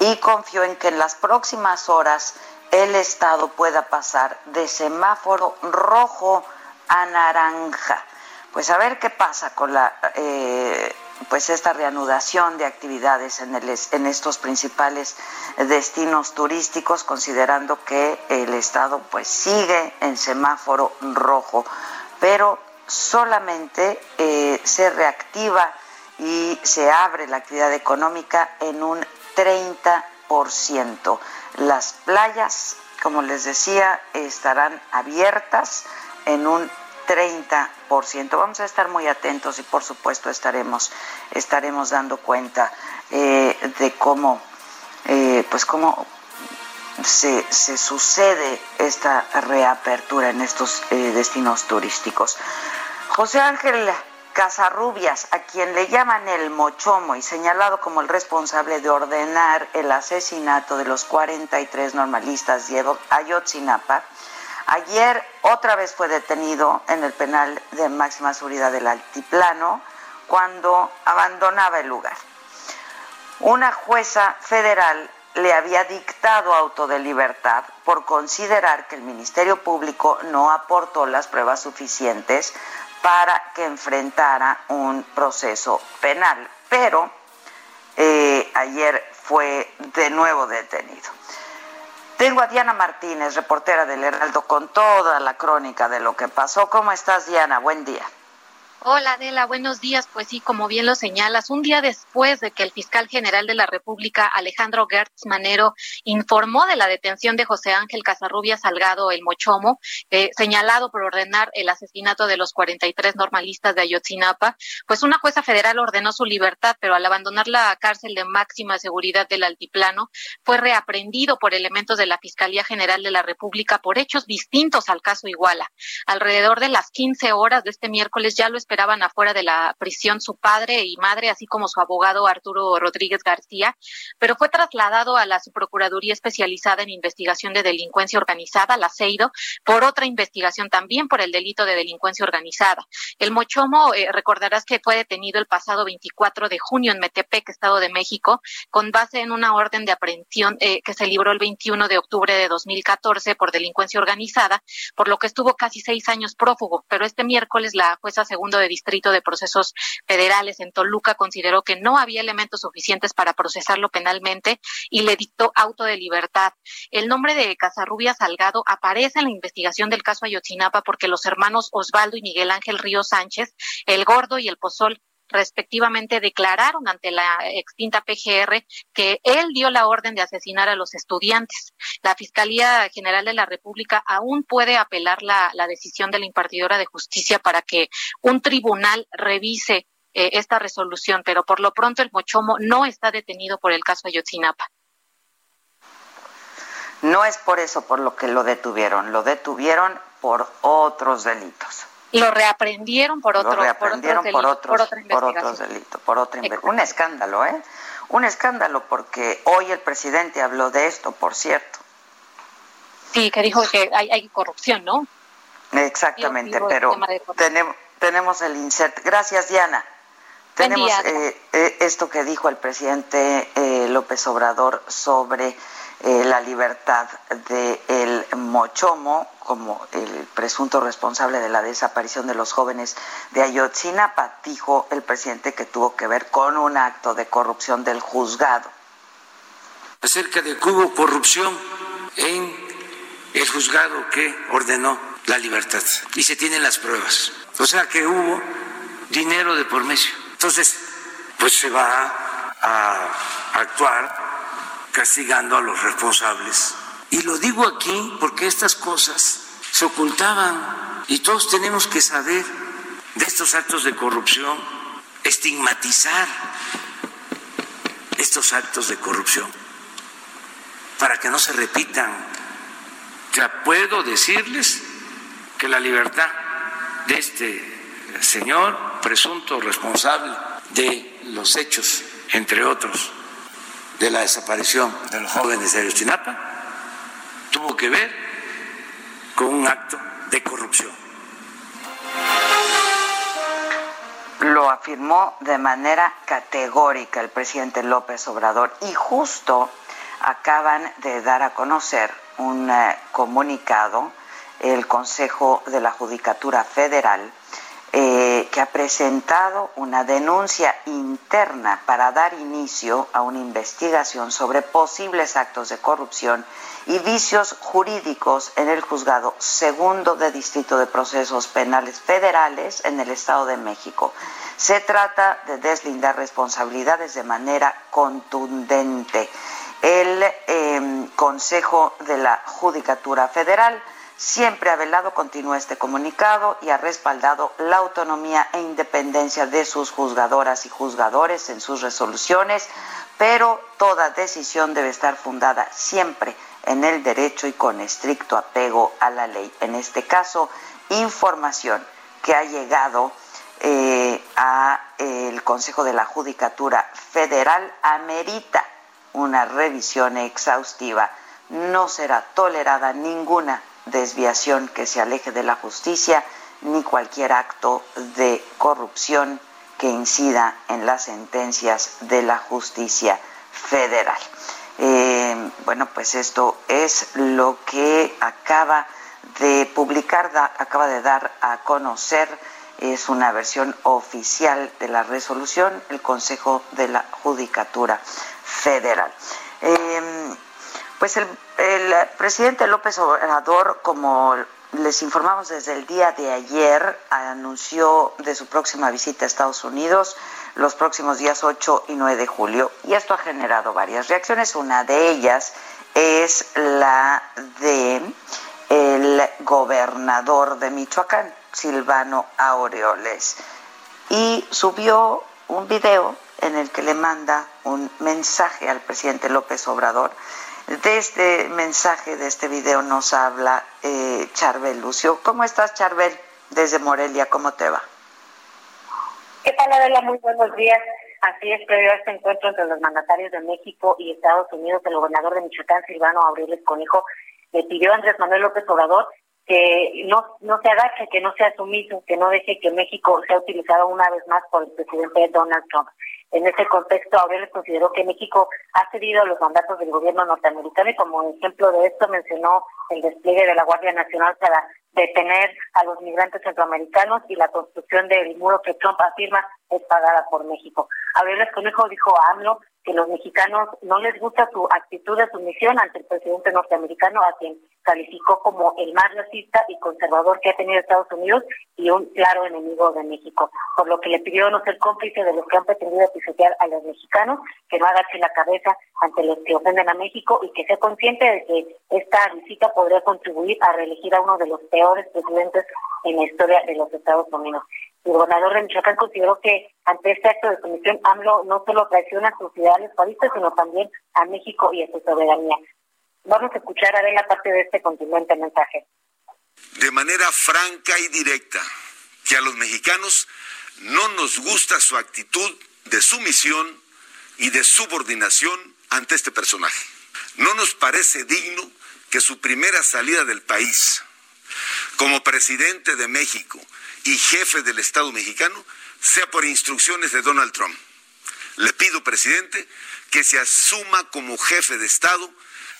y confío en que en las próximas horas el Estado pueda pasar de semáforo rojo a naranja. Pues a ver qué pasa con la, eh, pues esta reanudación de actividades en, el, en estos principales destinos turísticos, considerando que el Estado pues sigue en semáforo rojo. Pero solamente eh, se reactiva y se abre la actividad económica en un 30%. Las playas, como les decía, estarán abiertas en un 30%. Vamos a estar muy atentos y por supuesto estaremos, estaremos dando cuenta eh, de cómo, eh, pues cómo se, se, sucede esta reapertura en estos destinos turísticos. José Ángel Casarrubias, a quien le llaman el Mochomo y señalado como el responsable de ordenar el asesinato de los 43 normalistas de Ayotzinapa, ayer otra vez fue detenido en el penal de máxima seguridad del Altiplano cuando abandonaba el lugar. Una jueza federal le había dictado auto de libertad por considerar que el Ministerio Público no aportó las pruebas suficientes para que enfrentara un proceso penal. Pero eh, ayer fue de nuevo detenido. Tengo a Diana Martínez, reportera del Heraldo, con toda la crónica de lo que pasó. ¿Cómo estás, Diana? Buen día. Hola Adela, buenos días. Pues sí, como bien lo señalas, un día después de que el fiscal general de la República, Alejandro Gertz Manero, informó de la detención de José Ángel Casarrubia Salgado, el Mochomo, eh, señalado por ordenar el asesinato de los 43 normalistas de Ayotzinapa, pues una jueza federal ordenó su libertad, pero al abandonar la cárcel de máxima seguridad del Altiplano, fue reaprendido por elementos de la Fiscalía General de la República por hechos distintos al caso Iguala. Alrededor de las 15 horas de este miércoles ya lo esperaban afuera de la prisión su padre y madre, así como su abogado Arturo Rodríguez García, pero fue trasladado a la Subprocuraduría Especializada en Investigación de Delincuencia Organizada, la CEIDO, por otra investigación también por el delito de delincuencia organizada. El Mochomo, eh, recordarás que fue detenido el pasado 24 de junio en Metepec, Estado de México, con base en una orden de aprehensión eh, que se libró el 21 de octubre de 2014 por delincuencia organizada, por lo que estuvo casi seis años prófugo, pero este miércoles la jueza segundo de Distrito de Procesos Federales en Toluca consideró que no había elementos suficientes para procesarlo penalmente y le dictó auto de libertad. El nombre de Casarrubia Salgado aparece en la investigación del caso Ayotzinapa porque los hermanos Osvaldo y Miguel Ángel Río Sánchez, el Gordo y el Pozol, respectivamente declararon ante la extinta PGR que él dio la orden de asesinar a los estudiantes. La Fiscalía General de la República aún puede apelar la, la decisión de la impartidora de justicia para que un tribunal revise eh, esta resolución, pero por lo pronto el Mochomo no está detenido por el caso Ayotzinapa. No es por eso por lo que lo detuvieron, lo detuvieron por otros delitos. Lo reaprendieron por otro, lo reaprendieron por otros, por, otra por otros delitos, por otra Un escándalo, ¿eh? Un escándalo porque hoy el presidente habló de esto, por cierto. Sí, que dijo que hay, hay corrupción, ¿no? Exactamente, pero tenemos, tenemos el insert. Gracias, Diana. Tenemos eh, eh, esto que dijo el presidente eh, López Obrador sobre eh, la libertad de el Mochomo como el presunto responsable de la desaparición de los jóvenes de Ayotzinapa, dijo el presidente que tuvo que ver con un acto de corrupción del juzgado. Acerca de que hubo corrupción en el juzgado que ordenó la libertad y se tienen las pruebas. O sea que hubo dinero de por medio. Entonces, pues se va a actuar castigando a los responsables. Y lo digo aquí porque estas cosas se ocultaban y todos tenemos que saber de estos actos de corrupción, estigmatizar estos actos de corrupción para que no se repitan. Ya puedo decirles que la libertad de este señor presunto responsable de los hechos, entre otros, de la desaparición de los jóvenes de Ayotzinapa tuvo que ver con un acto de corrupción. Lo afirmó de manera categórica el presidente López Obrador y justo acaban de dar a conocer un eh, comunicado el Consejo de la Judicatura Federal eh, que ha presentado una denuncia interna para dar inicio a una investigación sobre posibles actos de corrupción y vicios jurídicos en el juzgado segundo de Distrito de Procesos Penales Federales en el Estado de México. Se trata de deslindar responsabilidades de manera contundente. El eh, Consejo de la Judicatura Federal siempre ha velado, continúa este comunicado, y ha respaldado la autonomía e independencia de sus juzgadoras y juzgadores en sus resoluciones, pero toda decisión debe estar fundada siempre en el derecho y con estricto apego a la ley. En este caso, información que ha llegado eh, a el Consejo de la Judicatura Federal amerita una revisión exhaustiva. No será tolerada ninguna desviación que se aleje de la justicia ni cualquier acto de corrupción que incida en las sentencias de la justicia federal. Eh, bueno, pues esto es lo que acaba de publicar, acaba de dar a conocer, es una versión oficial de la resolución, el Consejo de la Judicatura Federal. Eh, pues el, presidente López Obrador, como les informamos desde el día de ayer, anunció de su próxima visita a Estados Unidos los próximos días 8 y 9 de julio. Y esto ha generado varias reacciones. Una de ellas es la de el gobernador de Michoacán, Silvano Aureoles. Y subió un video en el que le manda un mensaje al presidente López Obrador de este mensaje, de este video, nos habla eh, Charbel Lucio. ¿Cómo estás, Charbel? Desde Morelia, ¿cómo te va? ¿Qué tal, Adela? Muy buenos días. Así es, previo a este encuentro entre los mandatarios de México y Estados Unidos, el gobernador de Michoacán, Silvano Aureles Conejo, le pidió a Andrés Manuel López Obrador que no, no se agache, que no sea sumiso, que no deje que México sea utilizado una vez más por el presidente Donald Trump. En ese contexto, Aureles consideró que México ha cedido los mandatos del gobierno norteamericano y como ejemplo de esto mencionó el despliegue de la Guardia Nacional para detener a los migrantes centroamericanos y la construcción del muro que Trump afirma es pagada por México. Aureles Conejo dijo a AMLO que los mexicanos no les gusta su actitud de sumisión ante el presidente norteamericano a quien calificó como el más racista y conservador que ha tenido Estados Unidos y un claro enemigo de México, por lo que le pidió no ser cómplice de los que han pretendido pisotear a los mexicanos, que no agache la cabeza ante los que ofenden a México y que sea consciente de que esta visita podría contribuir a reelegir a uno de los peores presidentes en la historia de los Estados Unidos. El gobernador de Michoacán consideró que ante este acto de comisión AMLO no solo traiciona a sus ciudadanos países, sino también a México y a su soberanía. Vamos a escuchar a la parte de este continente mensaje. De manera franca y directa, que a los mexicanos no nos gusta su actitud de sumisión y de subordinación ante este personaje. No nos parece digno que su primera salida del país como presidente de México y jefe del Estado mexicano sea por instrucciones de Donald Trump. Le pido, presidente, que se asuma como jefe de Estado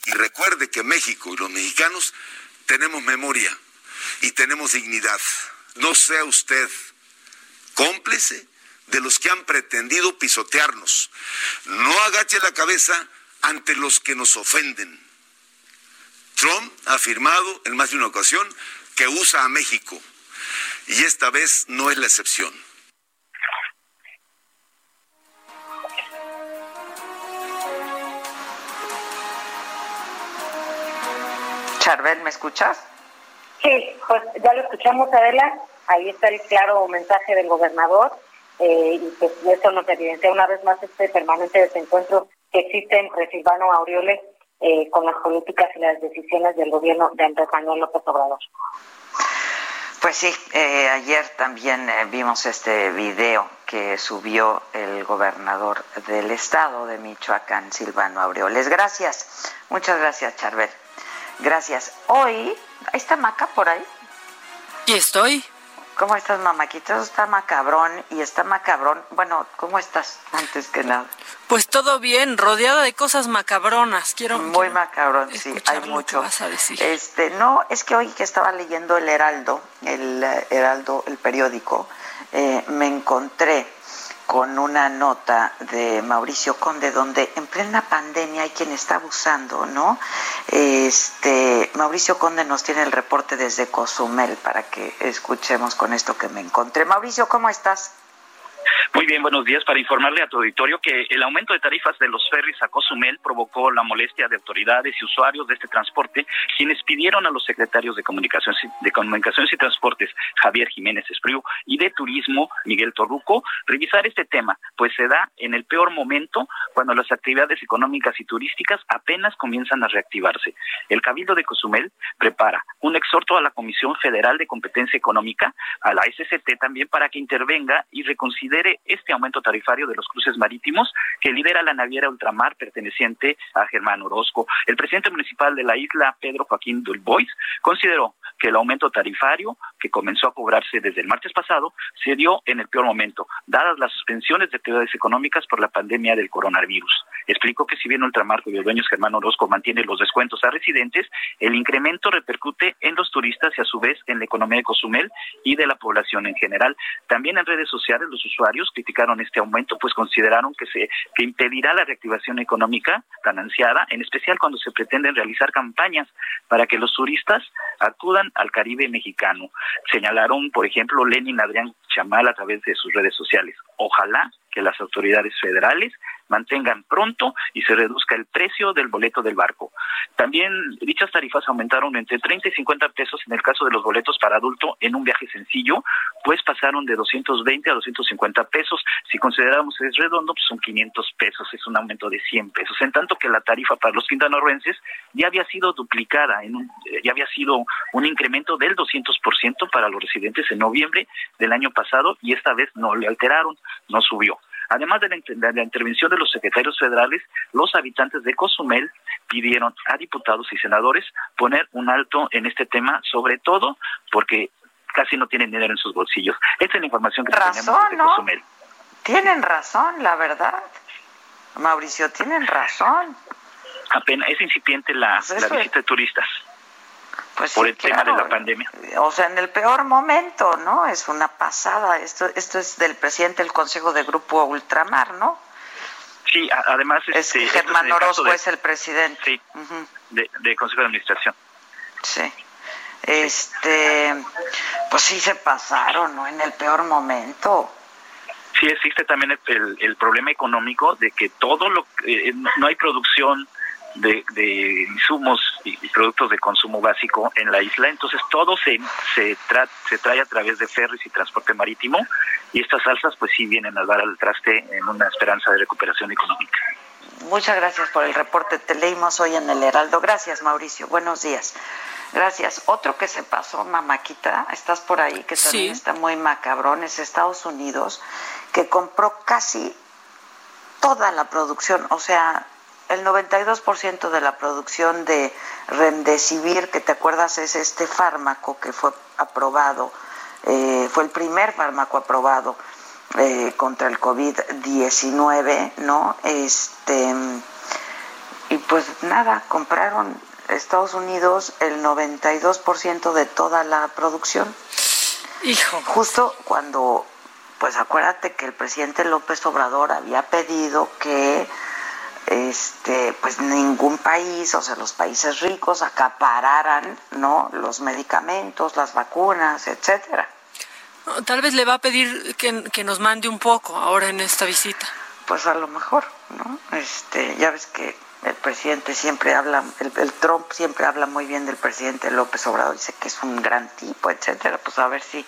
y recuerde que México y los mexicanos tenemos memoria y tenemos dignidad. No sea usted cómplice de los que han pretendido pisotearnos. No agache la cabeza ante los que nos ofenden. Trump ha afirmado en más de una ocasión que usa a México y esta vez no es la excepción. Charbel, ¿me escuchas? Sí, pues ya lo escuchamos, Adela. Ahí está el claro mensaje del gobernador eh, y pues eso nos evidencia una vez más este permanente desencuentro que existe entre Silvano Aureoles eh, con las políticas y las decisiones del gobierno de Andrés Manuel López Obrador. Pues sí, eh, ayer también vimos este video que subió el gobernador del estado de Michoacán, Silvano Aureoles. Gracias, muchas gracias, Charbel. Gracias. Hoy, ¿está Maca por ahí? Y estoy. ¿Cómo estás, mamaquito? Está macabrón y está macabrón. Bueno, ¿cómo estás antes que nada? Pues todo bien, rodeada de cosas macabronas. Quiero muy macabrón, sí, hay mucho. Vas a decir. Este, no, es que hoy que estaba leyendo el Heraldo, el eh, Heraldo, el periódico, eh, me encontré con una nota de Mauricio Conde donde en plena pandemia hay quien está abusando, ¿no? Este, Mauricio Conde nos tiene el reporte desde Cozumel para que escuchemos con esto que me encontré. Mauricio, ¿cómo estás? Muy bien, buenos días. Para informarle a tu auditorio que el aumento de tarifas de los ferries a Cozumel provocó la molestia de autoridades y usuarios de este transporte, quienes pidieron a los secretarios de Comunicaciones, de Comunicaciones y Transportes, Javier Jiménez Espriu, y de Turismo, Miguel Torruco, revisar este tema, pues se da en el peor momento cuando las actividades económicas y turísticas apenas comienzan a reactivarse. El Cabildo de Cozumel prepara un exhorto a la Comisión Federal de Competencia Económica, a la SCT también, para que intervenga y reconsidere este aumento tarifario de los cruces marítimos que lidera la naviera Ultramar perteneciente a Germán Orozco. El presidente municipal de la isla, Pedro Joaquín Dulbois, consideró que el aumento tarifario que comenzó a cobrarse desde el martes pasado se dio en el peor momento, dadas las suspensiones de actividades económicas por la pandemia del coronavirus. Explicó que si bien Ultramar, cuyo dueño es Germán Orozco, mantiene los descuentos a residentes, el incremento repercute en los turistas y a su vez en la economía de Cozumel y de la población en general. También en redes sociales los usuarios criticaron este aumento, pues consideraron que se que impedirá la reactivación económica tan ansiada, en especial cuando se pretenden realizar campañas para que los turistas acudan al Caribe mexicano. Señalaron, por ejemplo, Lenin Adrián Chamal a través de sus redes sociales. Ojalá que las autoridades federales mantengan pronto y se reduzca el precio del boleto del barco. También dichas tarifas aumentaron entre 30 y 50 pesos en el caso de los boletos para adulto en un viaje sencillo, pues pasaron de 220 a 250 pesos. Si consideramos es redondo, pues son 500 pesos, es un aumento de 100 pesos. En tanto que la tarifa para los quintanarroenses ya había sido duplicada, en un, ya había sido un incremento del 200% para los residentes en noviembre del año pasado y esta vez no le alteraron, no subió. Además de la, intervención de los secretarios federales, los habitantes de Cozumel pidieron a diputados y senadores poner un alto en este tema, sobre todo porque casi no tienen dinero en sus bolsillos. Esta es la información que tenemos de Cozumel. Tienen razón, la verdad. Mauricio, tienen razón. Apenas es incipiente la, Pues la visita de turistas. Pues por sí, el tema de la pandemia. O sea, en el peor momento, ¿no? Es una pasada. Esto, esto es del presidente del Consejo de Grupo Ultramar, ¿no? Sí, además Es este, Germán caso Orozco de- es el presidente. Sí, de, de Consejo de Administración. Sí. Este, pues sí se pasaron, ¿no? En el peor momento. Sí existe también el, el problema económico de que todo lo eh, no hay producción de, de insumos y productos de consumo básico en la isla, entonces todo se se, se trae a través de ferries y transporte marítimo y estas alzas pues sí vienen a dar al traste en una esperanza de recuperación económica. Muchas gracias por el reporte. Te leímos hoy en el Heraldo. Gracias, Mauricio. Buenos días. Gracias. Otro que se pasó, Mamáquita, estás por ahí, que también está muy macabrón, es Estados Unidos, que compró casi toda la producción, o sea, el 92% de la producción de Remdesivir, que te acuerdas es este fármaco que fue aprobado, eh, fue el primer fármaco aprobado eh, contra el COVID-19, ¿no? Este, y pues nada, compraron Estados Unidos el 92% de toda la producción. Hijo. Justo cuando, pues acuérdate que el presidente López Obrador había pedido que este pues ningún país, o sea, los países ricos acapararan, ¿no? los medicamentos, las vacunas, etcétera. Tal vez le va a pedir que, que nos mande un poco ahora en esta visita. Pues a lo mejor, ¿no? Este, ya ves que el presidente siempre habla, el, Trump siempre habla muy bien del presidente López Obrador, dice que es un gran tipo, etcétera. Pues a ver si,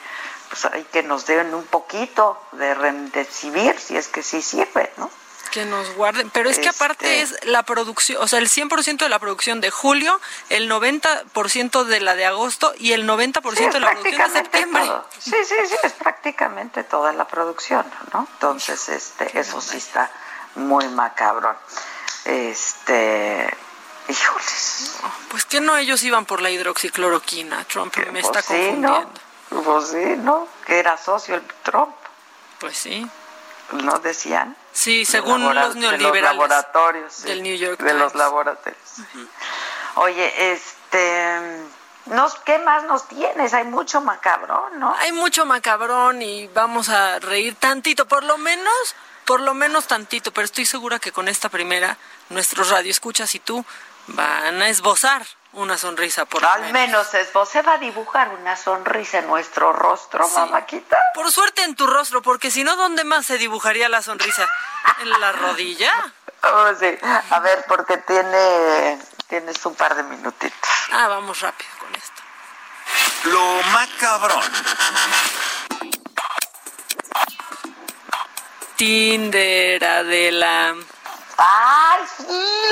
pues hay que nos den un poquito de remdesivir, si es que sí sirve, ¿no? Que nos guarden, pero es que aparte Este es la producción, o sea, el 100% de la producción de julio, el 90% de la de agosto y el 90% de la producción de septiembre. todo. Sí, sí, sí, es prácticamente toda la producción, ¿no? Entonces, este, eso sí está muy macabrón. Este, híjoles. Pues que no ellos iban por la hidroxicloroquina, Trump me está Pues sí, ¿no? confundiendo. Pues sí, ¿no? Que era socio el Trump, Pues sí. ¿no decían? Sí, según los de los neoliberales. laboratorios, sí, del New York de los laboratorios. Oye, este, nos, ¿qué más nos tienes? Hay mucho macabrón, ¿no? Hay mucho macabrón y vamos a reír tantito, por lo menos, por lo menos tantito, pero estoy segura que con esta primera, nuestros radioescuchas y tú van a esbozar una sonrisa por lo Al menos esbozé va a dibujar una sonrisa en nuestro rostro, mamáquita. Por suerte en tu rostro, porque si no, ¿dónde más se dibujaría la sonrisa? ¿En la rodilla? Oh, sí. A ver, porque tiene, tienes un par de minutitos. Ah, vamos rápido con esto. Lo macabrón. Tinder, Adela. ¡Ay, sí!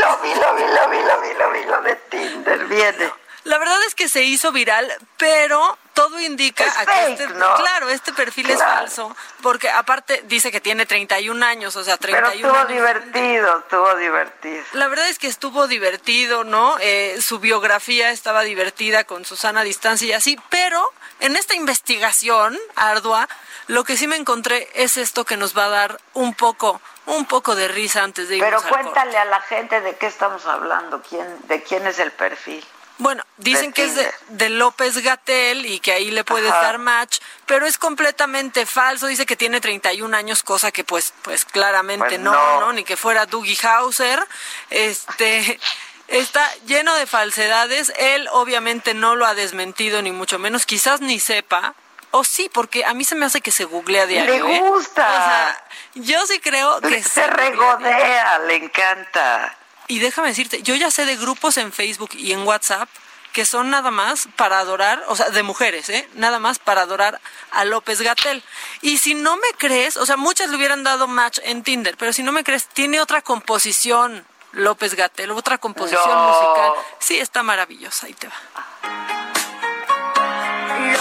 Lo vi, lo vi, lo vi, lo vi, lo vi, lo de Tinder. Viene. La verdad es que se hizo viral, pero todo indica Es a que este, ¿no? claro, este perfil es falso, porque aparte dice que tiene 31 años, o sea, Pero 31 estuvo años. divertido, estuvo divertido. La verdad es que estuvo divertido, ¿no? Eh, su biografía estaba divertida con Susana Distancia y así, pero en esta investigación ardua, lo que sí me encontré es esto que nos va a dar un poco, un poco de risa antes de irnos Pero al corte. cuéntale a la gente de qué estamos hablando, quién, de quién es el perfil. Bueno, dicen que es de, de López Gatel y que ahí le puedes Ajá. dar match, pero es completamente falso. Dice que tiene 31 años, cosa que pues, pues claramente Pues no, no. no, ni que fuera Dougie Hauser. Este está lleno de falsedades. Él obviamente no lo ha desmentido ni mucho menos, quizás ni sepa. O sí, porque a mí se me hace que se googlea diario. Le ¿eh? gusta. O sea, yo sí creo que Se regodea, le encanta. y déjame decirte, yo ya sé de grupos en Facebook y en WhatsApp que son nada más para adorar, o sea, de mujeres, ¿eh? Nada más para adorar a López Gatel. Y si no me crees, o sea, muchas le hubieran dado match en Tinder, pero si no me crees, tiene otra composición López Gatel, otra composición No. musical. Sí, está maravillosa, ahí te va.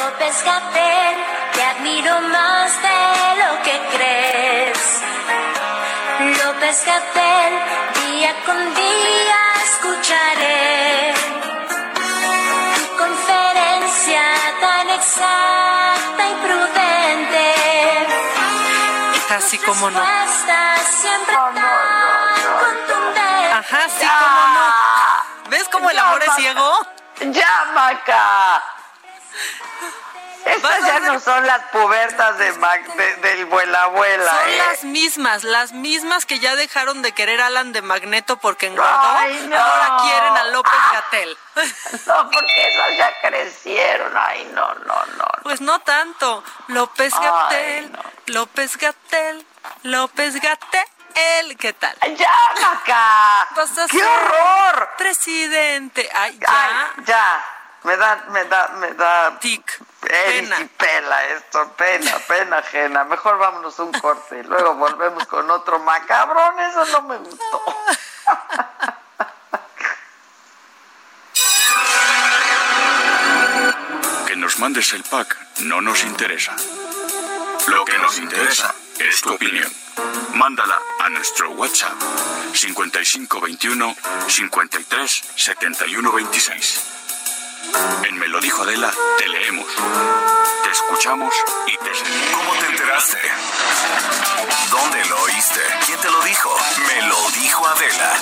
López Gatel, te admiro más de lo que crees. López Gatel, día con día escucharé tu conferencia tan exacta y prudente. Así como no. Siempre. Ajá, sí, como no. ¿Ves cómo el Ya, amor es ciego? ¡Ya, Maca! Esas ya no son las pubertas de, Mac- de- del vuela abuela, Son ¿eh? las mismas, las mismas que ya dejaron de querer a Alan de Magneto porque engordó. Ay, no. Ahora quieren a López Gatel. No, porque esas ya crecieron. Ay, no, no, no. Pues no tanto. López Gatel, López Gatel, López Gatel. ¿Qué tal? ¡Ya, Maca! Vas a ¡Qué horror! Presidente. Ay, ya. Ay, ya. Me da, me da, me da. Tic. Pena. y pela esto, pena, pena ajena. Mejor vámonos a un corte y luego volvemos con otro macabrón. Eso no me gustó. Que nos mandes el pack no nos interesa. Lo que nos interesa es tu opinión. Mándala a nuestro WhatsApp 5521 53 71 26. En Me lo dijo Adela, te leemos, te escuchamos y te seguimos. ¿Cómo te enteraste? ¿Dónde lo oíste? ¿Quién te lo dijo? Me lo dijo Adela.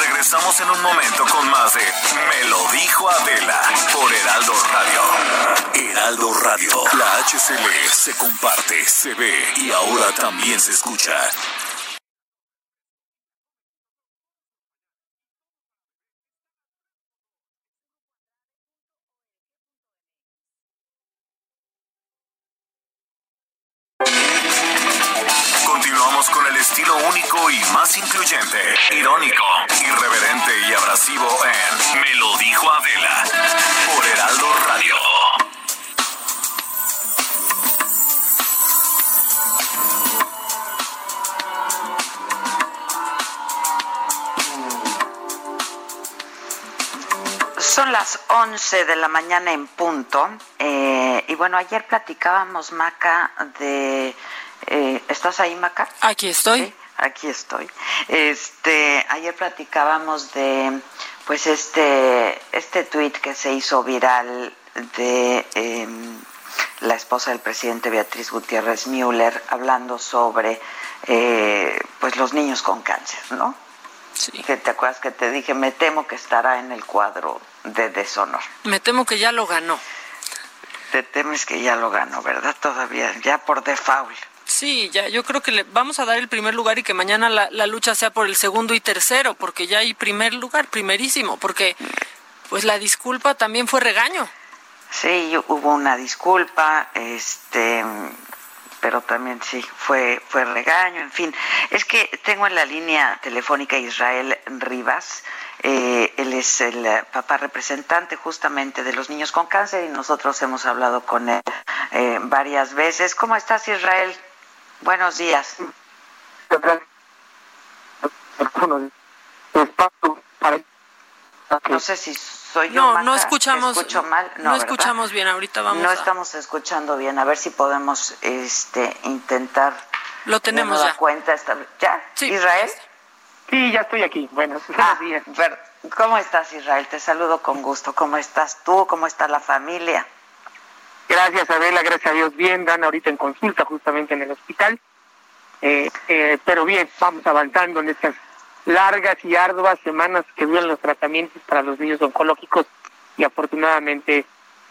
Regresamos en un momento con más de Me lo dijo Adela por Heraldo Radio. Heraldo Radio. La HCL se comparte, se ve y ahora también se escucha. Continuamos con el estilo único y más incluyente, irónico, irreverente y abrasivo en Me lo dijo Adela por Heraldo Radio. Son las 11 de la mañana en punto. eh, y bueno, ayer platicábamos, Maca, de... eh, ¿Estás ahí, Maca? Aquí estoy. Sí, aquí estoy. Este, ayer platicábamos de, pues este, este tuit que se hizo viral de em, la esposa del presidente Beatriz Gutiérrez Müller hablando sobre, eh, pues los niños con cáncer, ¿no? Sí. Que te acuerdas que te dije, me temo que estará en el cuadro de deshonor. Me temo que ya lo ganó. Te temes que ya lo ganó, ¿verdad? Todavía, ya por default. Sí, ya, yo creo que le vamos a dar el primer lugar y que mañana la, la lucha sea por el segundo y tercero, porque ya hay primer lugar, primerísimo, porque pues la disculpa también fue regaño. Sí, hubo una disculpa, este, pero también sí, fue, fue regaño, en fin. Es que tengo en la línea telefónica Israel Rivas, eh, él es el papá representante justamente de los niños con cáncer y nosotros hemos hablado con él eh, varias veces. ¿Cómo estás, Israel? Buenos días. No sé si soy yo. No, no ¿te escuchamos, escucho mal? no, escuchamos bien. Ahorita vamos no a- estamos escuchando bien. A ver si podemos este, intentar. Lo tenemos ya. cuenta esta ¿Ya? ¿Israel? Sí, ya estoy aquí. Buenos, Ah, días. ver- ¿Cómo estás, Israel? Te saludo con gusto. ¿Cómo estás tú? ¿Cómo está la familia? Gracias, Adela, gracias a Dios. Bien, dan ahorita en consulta justamente en el hospital. Eh, eh, pero bien, vamos avanzando en estas largas y arduas semanas que duran los tratamientos para los niños oncológicos y afortunadamente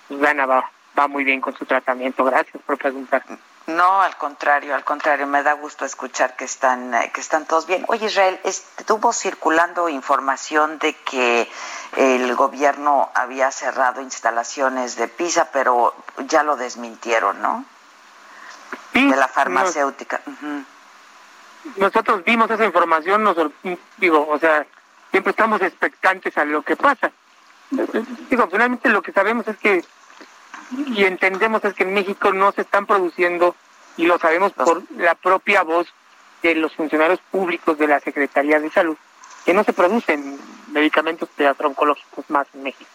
Dana va, va muy bien con su tratamiento. Gracias por preguntar. No, al contrario, al contrario, me da gusto escuchar que están, eh, que están todos bien. Oye, Israel, estuvo circulando información de que el gobierno había cerrado instalaciones de PISA, pero ya lo desmintieron, ¿no? de la farmacéutica. Nosotros vimos esa información, nos digo, o sea, siempre estamos expectantes a lo que pasa. Digo, finalmente lo que sabemos es que y entendemos es que en México no se están produciendo y lo sabemos por la propia voz de los funcionarios públicos de la Secretaría de Salud que no se producen medicamentos oncológicos más en México.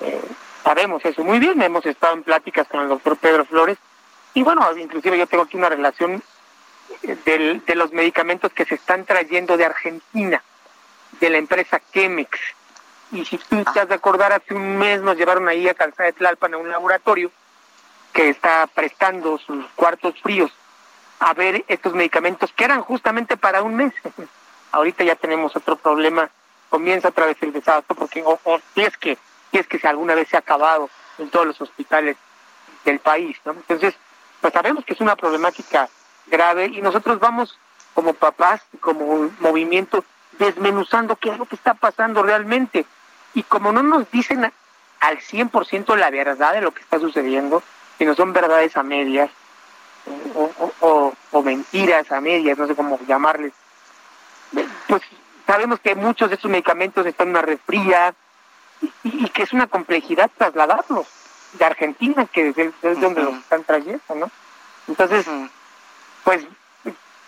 Eh, sabemos eso muy bien, hemos estado en pláticas con el doctor Pedro Flores y bueno, inclusive yo tengo aquí una relación eh, del- de los medicamentos que se están trayendo de Argentina, de la empresa Chemex. Y si tú te has de acordar, hace un mes nos llevaron ahí a Calzada de Tlalpan a un laboratorio que está prestando sus cuartos fríos a ver estos medicamentos que eran justamente para un mes. Ahorita ya tenemos otro problema, comienza otra vez el desastre, porque o, o si es que si es que si alguna vez se ha acabado en todos los hospitales del país, ¿no? Entonces, pues sabemos que es una problemática grave y nosotros vamos como papás, como movimiento, desmenuzando qué es lo que está pasando realmente. Y como no nos dicen al 100% la verdad de lo que está sucediendo, no son verdades a medias o, o, mentiras a medias, no sé cómo llamarles, pues sabemos que muchos de estos medicamentos están en una refría y, que es una complejidad trasladarlos de Argentina, que es, donde los están trayendo, ¿no? Entonces, pues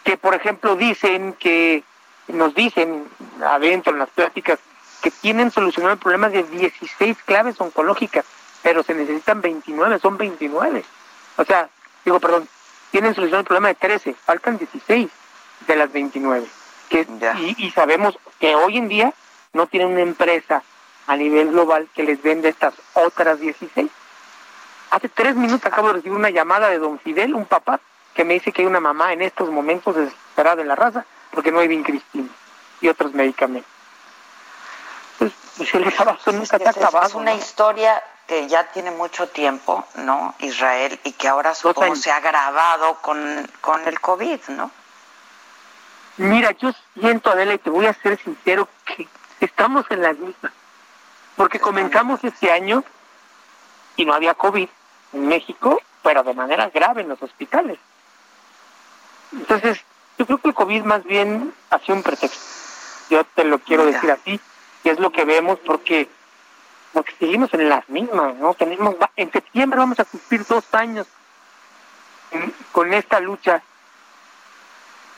que por ejemplo dicen que nos dicen adentro en las pláticas que tienen solucionado el problema de 16 claves oncológicas, pero se necesitan 29, son 29. O sea, digo, perdón, tienen solucionado el problema de 13, faltan 16 de las 29. Que, y, y sabemos que hoy en día no tienen una empresa a nivel global que les venda estas otras 16. Hace tres minutos acabo de recibir una llamada de don Fidel, un papá, que me dice que hay una mamá en estos momentos desesperada en la raza porque no hay vincristina y otros medicamentos. Pues, pues se les nunca se ha acabado. Es una historia que ya tiene mucho tiempo, ¿no? Israel, y que ahora supongo se ha agravado con, con el COVID, ¿no? Mira, yo siento, Adela, y te voy a ser sincero, que estamos en la misma. Porque comenzamos este año y no había COVID en México, pero de manera grave en los hospitales. Entonces, yo creo que el COVID más bien ha sido un pretexto. Yo te lo quiero decir así, que es lo que vemos porque porque seguimos en las mismas, ¿no? Tenemos, en septiembre vamos a cumplir dos años con esta lucha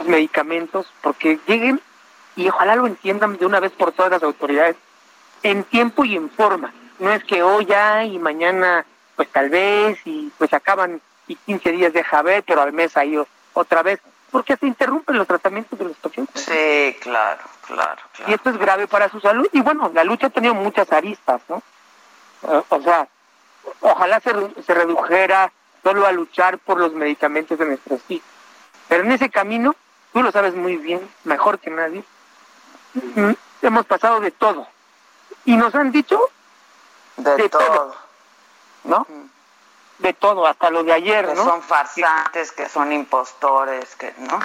los medicamentos, porque lleguen y ojalá lo entiendan de una vez por todas las autoridades, en tiempo y en forma. No es que hoy ya y mañana, pues tal vez, y pues acaban y 15 días de ver, pero al mes ahí otra vez, porque se interrumpen los tratamientos de los pacientes. Sí, claro, claro, Y esto es grave para su salud. Y bueno, la lucha ha tenido muchas aristas, ¿no? Eh, o sea, ojalá se, se redujera solo a luchar por los medicamentos de nuestros hijos. Pero en ese camino, tú lo sabes muy bien, mejor que nadie, mm, hemos pasado de todo. Y nos han dicho de, todo. ¿no? De todo, hasta lo de ayer, que ¿no? son farsantes, que son impostores, que, ¿no?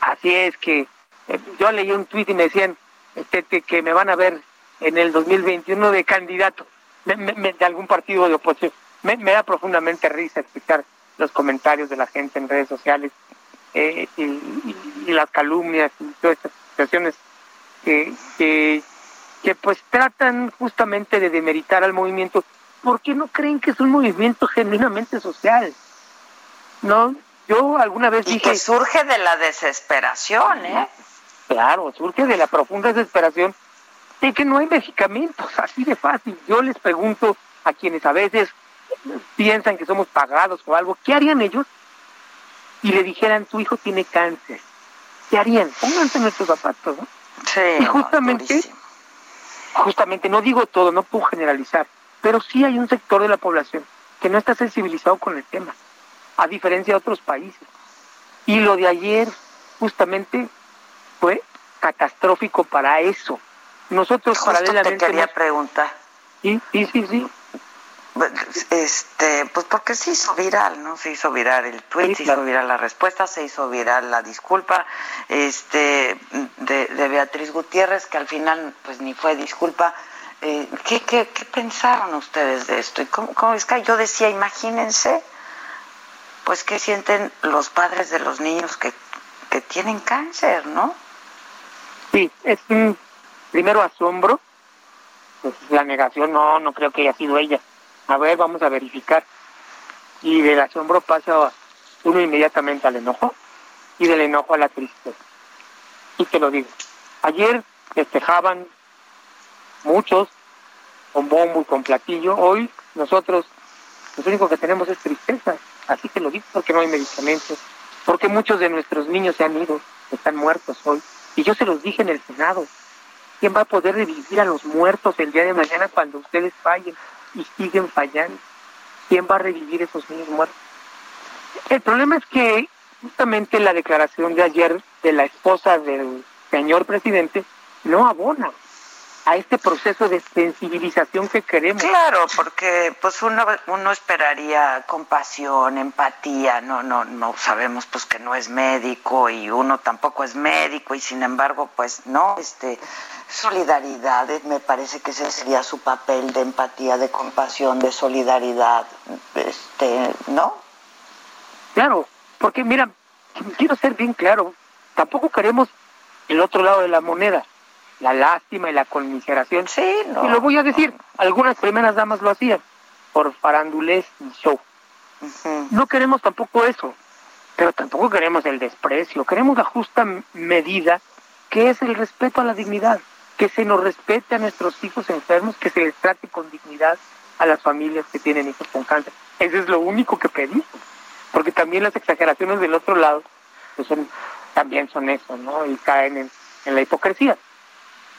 Así es que eh, yo leí un tuit y me decían este, que me van a ver en el 2021 de candidato de algún partido de oposición. Me, da profundamente risa escuchar los comentarios de la gente en redes sociales eh, y, las calumnias y todas estas situaciones que, que, que pues tratan justamente de demeritar al movimiento ¿por qué no creen que es un movimiento genuinamente social? No, yo alguna vez y dije... que surge de la desesperación, ¿eh? Claro, surge de la profunda desesperación de que no hay medicamentos, así de fácil. Yo les pregunto a quienes a veces piensan que somos pagados o algo, ¿qué harían ellos? Y le dijeran, tu hijo tiene cáncer. ¿Qué harían? Pónganse nuestros zapatos, ¿no? Sí, y justamente, justamente, no digo todo, no puedo generalizar, pero sí hay un sector de la población que no está sensibilizado con el tema, a diferencia de otros países. Y lo de ayer justamente fue catastrófico para eso. Nosotros Justo paralelamente... Te quería preguntar. Sí, sí, sí, sí. Este, pues porque se hizo viral, ¿no? Se hizo viral el tweet, se hizo viral la respuesta, se hizo viral la disculpa, este, de, de Beatriz Gutiérrez, que al final, pues ni fue disculpa, eh, ¿qué, qué, qué, pensaron ustedes de esto? ¿Y cómo, es que yo decía, imagínense, pues qué sienten los padres de los niños que, que tienen cáncer, ¿no? Sí, es un primero asombro, pues la negación, no, no creo que haya sido ella. A ver, vamos a verificar. Y del asombro pasa uno inmediatamente al enojo y del enojo a la tristeza. Y te lo digo, ayer festejaban muchos con bombo y con platillo. Hoy nosotros lo único que tenemos es tristeza, así que lo digo porque no hay medicamentos, porque muchos de nuestros niños se han ido, están muertos hoy. Y yo se los dije en el Senado, ¿quién va a poder revivir a los muertos el día de mañana cuando ustedes fallen y siguen fallando? ¿Quién va a revivir esos niños muertos? El problema es que justamente la declaración de ayer de la esposa del señor presidente no abona a este proceso de sensibilización que queremos. Claro, porque pues uno, uno esperaría compasión, empatía, no, no, no sabemos pues que no es médico y uno tampoco es médico y sin embargo pues no, este solidaridad, eh, me parece que ese sería su papel de empatía, de compasión, de solidaridad, este, ¿no? Claro, porque mira, quiero ser bien claro, tampoco queremos el otro lado de la moneda la lástima y la conmiseración. Sí, no. Y lo voy a decir, algunas primeras damas lo hacían por farandulés y show. No queremos tampoco eso, pero tampoco queremos el desprecio, queremos la justa medida que es el respeto a la dignidad, que se nos respete a nuestros hijos enfermos, que se les trate con dignidad a las familias que tienen hijos con cáncer. Eso es lo único que pedimos, porque también las exageraciones del otro lado pues son, también son eso, ¿no? Y caen en, en la hipocresía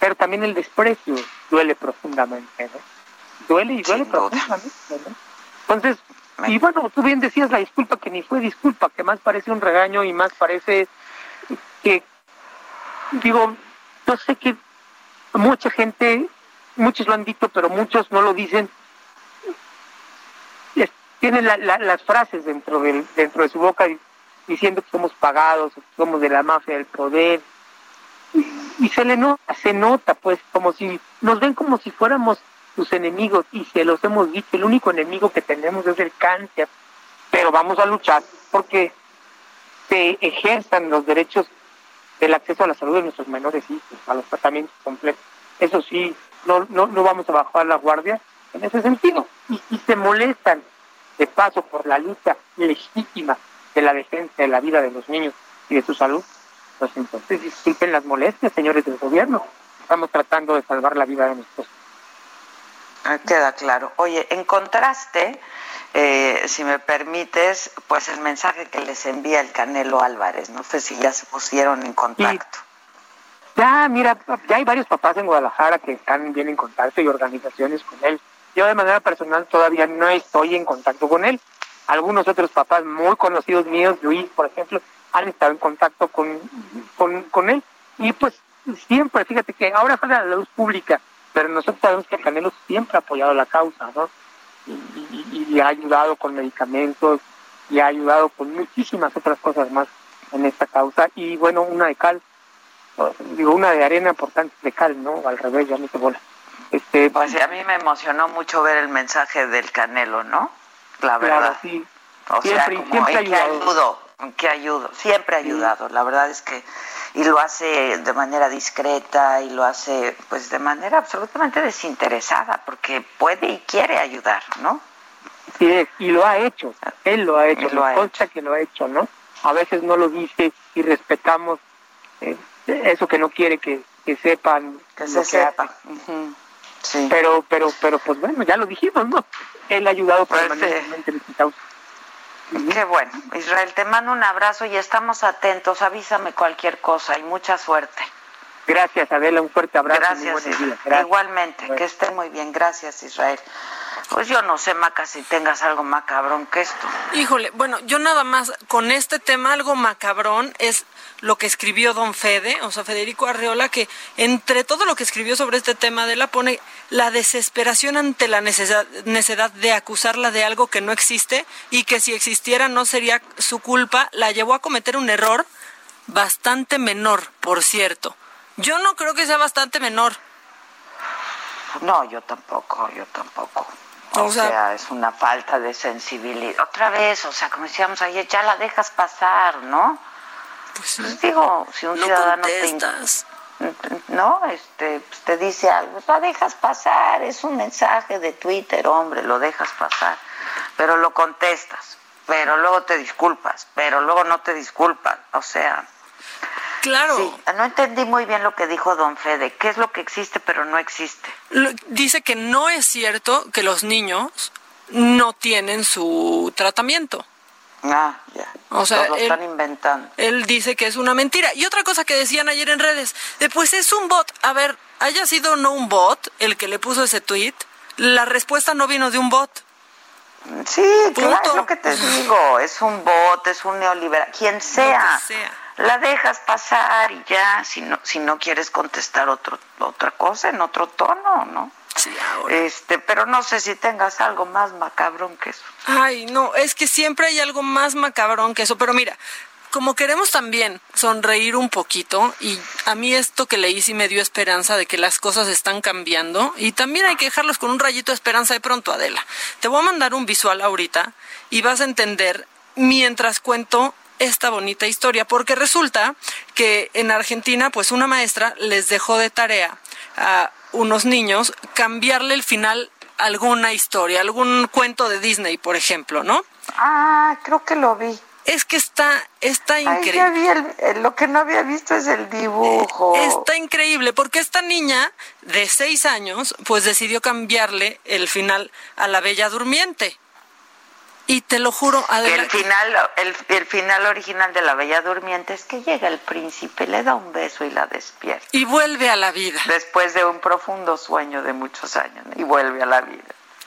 pero también el desprecio duele profundamente, ¿no? Duele y duele profundamente, ¿no? Entonces, y bueno, tú bien decías la disculpa que ni fue disculpa, que más parece un regaño y más parece que, digo, yo sé que mucha gente, muchos lo han dicho, pero muchos no lo dicen, tienen las frases dentro, del, dentro de su boca diciendo que somos pagados, que somos de la mafia del poder, y se le nota, se nota pues como si nos ven como si fuéramos sus enemigos y se los hemos dicho, el único enemigo que tenemos es el cáncer, pero vamos a luchar porque se ejerzan los derechos del acceso a la salud de nuestros menores hijos, a los tratamientos completos. Eso sí, no, no, no vamos a bajar la guardia en ese sentido. Y, y se molestan de paso por la lucha legítima de la defensa de la vida de los niños y de su salud, pues entonces disculpen las molestias, señores del gobierno. Estamos tratando de salvar la vida de nuestros. Ah, queda claro. Oye, en contraste, eh, si me permites, pues el mensaje que les envía el Canelo Álvarez, no sé si ya se pusieron en contacto. Ya, mira, ya hay varios papás en Guadalajara que están bien en contacto y organizaciones con él. Yo de manera personal todavía no estoy en contacto con él. Algunos otros papás muy conocidos míos, Luis, por ejemplo, han estado en contacto con, con, él. Y pues siempre, fíjate que ahora sale a la luz pública, pero nosotros sabemos que Canelo siempre ha apoyado la causa, ¿no? Y, y, ha ayudado con medicamentos, y ha ayudado con muchísimas otras cosas más en esta causa. Y bueno, una de cal, digo, una de arena, por tanto, de cal, ¿no? Al revés, ya no se bola. Este, pues a mí me emocionó mucho ver el mensaje del Canelo, ¿no? La verdad. sí. O siempre, sea, como siempre ayudó que ayudo, siempre ha ayudado, la verdad es que y lo hace de manera discreta y lo hace pues de manera absolutamente desinteresada porque puede y quiere ayudar, ¿no? Sí, y lo ha hecho, él lo ha hecho, lo consta que lo ha hecho, ¿no? A veces no lo dice y respetamos eh, eso que no quiere que, sepan que se sepa. sí. Pero, pero, pero pues bueno, ya lo dijimos, ¿no? Él ha ayudado pues, permanentemente en Qué bueno. Israel, te mando un abrazo y estamos atentos. Avísame cualquier cosa y mucha suerte. Gracias, Adela. Un fuerte abrazo. Gracias, Igualmente. Que esté muy bien. Gracias, Israel. Pues yo no sé, Maca, si tengas algo macabrón que esto. Híjole, bueno, yo nada más con este tema, algo macabrón es lo que escribió don Fede, o sea, Federico Arreola, que entre todo lo que escribió sobre este tema de la pone la desesperación ante la necesidad, necesidad de acusarla de algo que no existe y que si existiera no sería su culpa, la llevó a cometer un error bastante menor, por cierto. Yo no creo que sea bastante menor. No, yo tampoco, yo tampoco. O, sea, es una falta de sensibilidad. Otra vez, o sea, como decíamos ayer, ya la dejas pasar, ¿no? Pues, pues digo, si un ciudadano te no, este, pues, te dice algo, la dejas pasar, es un mensaje de Twitter, hombre, lo dejas pasar, pero lo contestas, pero luego te disculpas, pero luego no te disculpas, o sea, Claro. Sí, no entendí muy bien lo que dijo don Fede. ¿Qué es lo que existe pero no existe? Dice que no es cierto que los niños no tienen su tratamiento. Ah, ya. O sea, lo están inventando. Él dice que es una mentira. Y otra cosa que decían ayer en redes, de, pues es un bot. A ver, haya sido no un bot el que le puso ese tweet, la respuesta no vino de un bot. Sí, claro, es lo que te digo. Es un bot, es un neoliberal, quien sea. la dejas pasar y ya, si no, si no quieres contestar otro, otra cosa en otro tono, ¿no? Sí, ahora. Este, pero no sé si tengas algo más macabrón que eso. Ay, no, es que siempre hay algo más macabrón que eso, pero mira, como queremos también sonreír un poquito, y a mí esto que leí sí me dio esperanza de que las cosas están cambiando, y también hay que dejarlos con un rayito de esperanza de pronto, Adela. Te voy a mandar un visual ahorita y vas a entender mientras cuento esta bonita historia, porque resulta que en Argentina, pues una maestra les dejó de tarea a unos niños cambiarle el final a alguna historia, algún cuento de Disney, por ejemplo, ¿no? Ah, creo que lo vi. Es que está, está Ay, increíble. ya vi el- lo que no había visto es el dibujo. Está increíble porque esta niña de seis años pues decidió cambiarle el final a la Bella Durmiente. Y te lo juro, Adela, El final, el, el final original de La Bella Durmiente es que llega el príncipe, le da un beso y la despierta. y vuelve a la vida. Después de un profundo sueño de muchos años, y vuelve a la vida.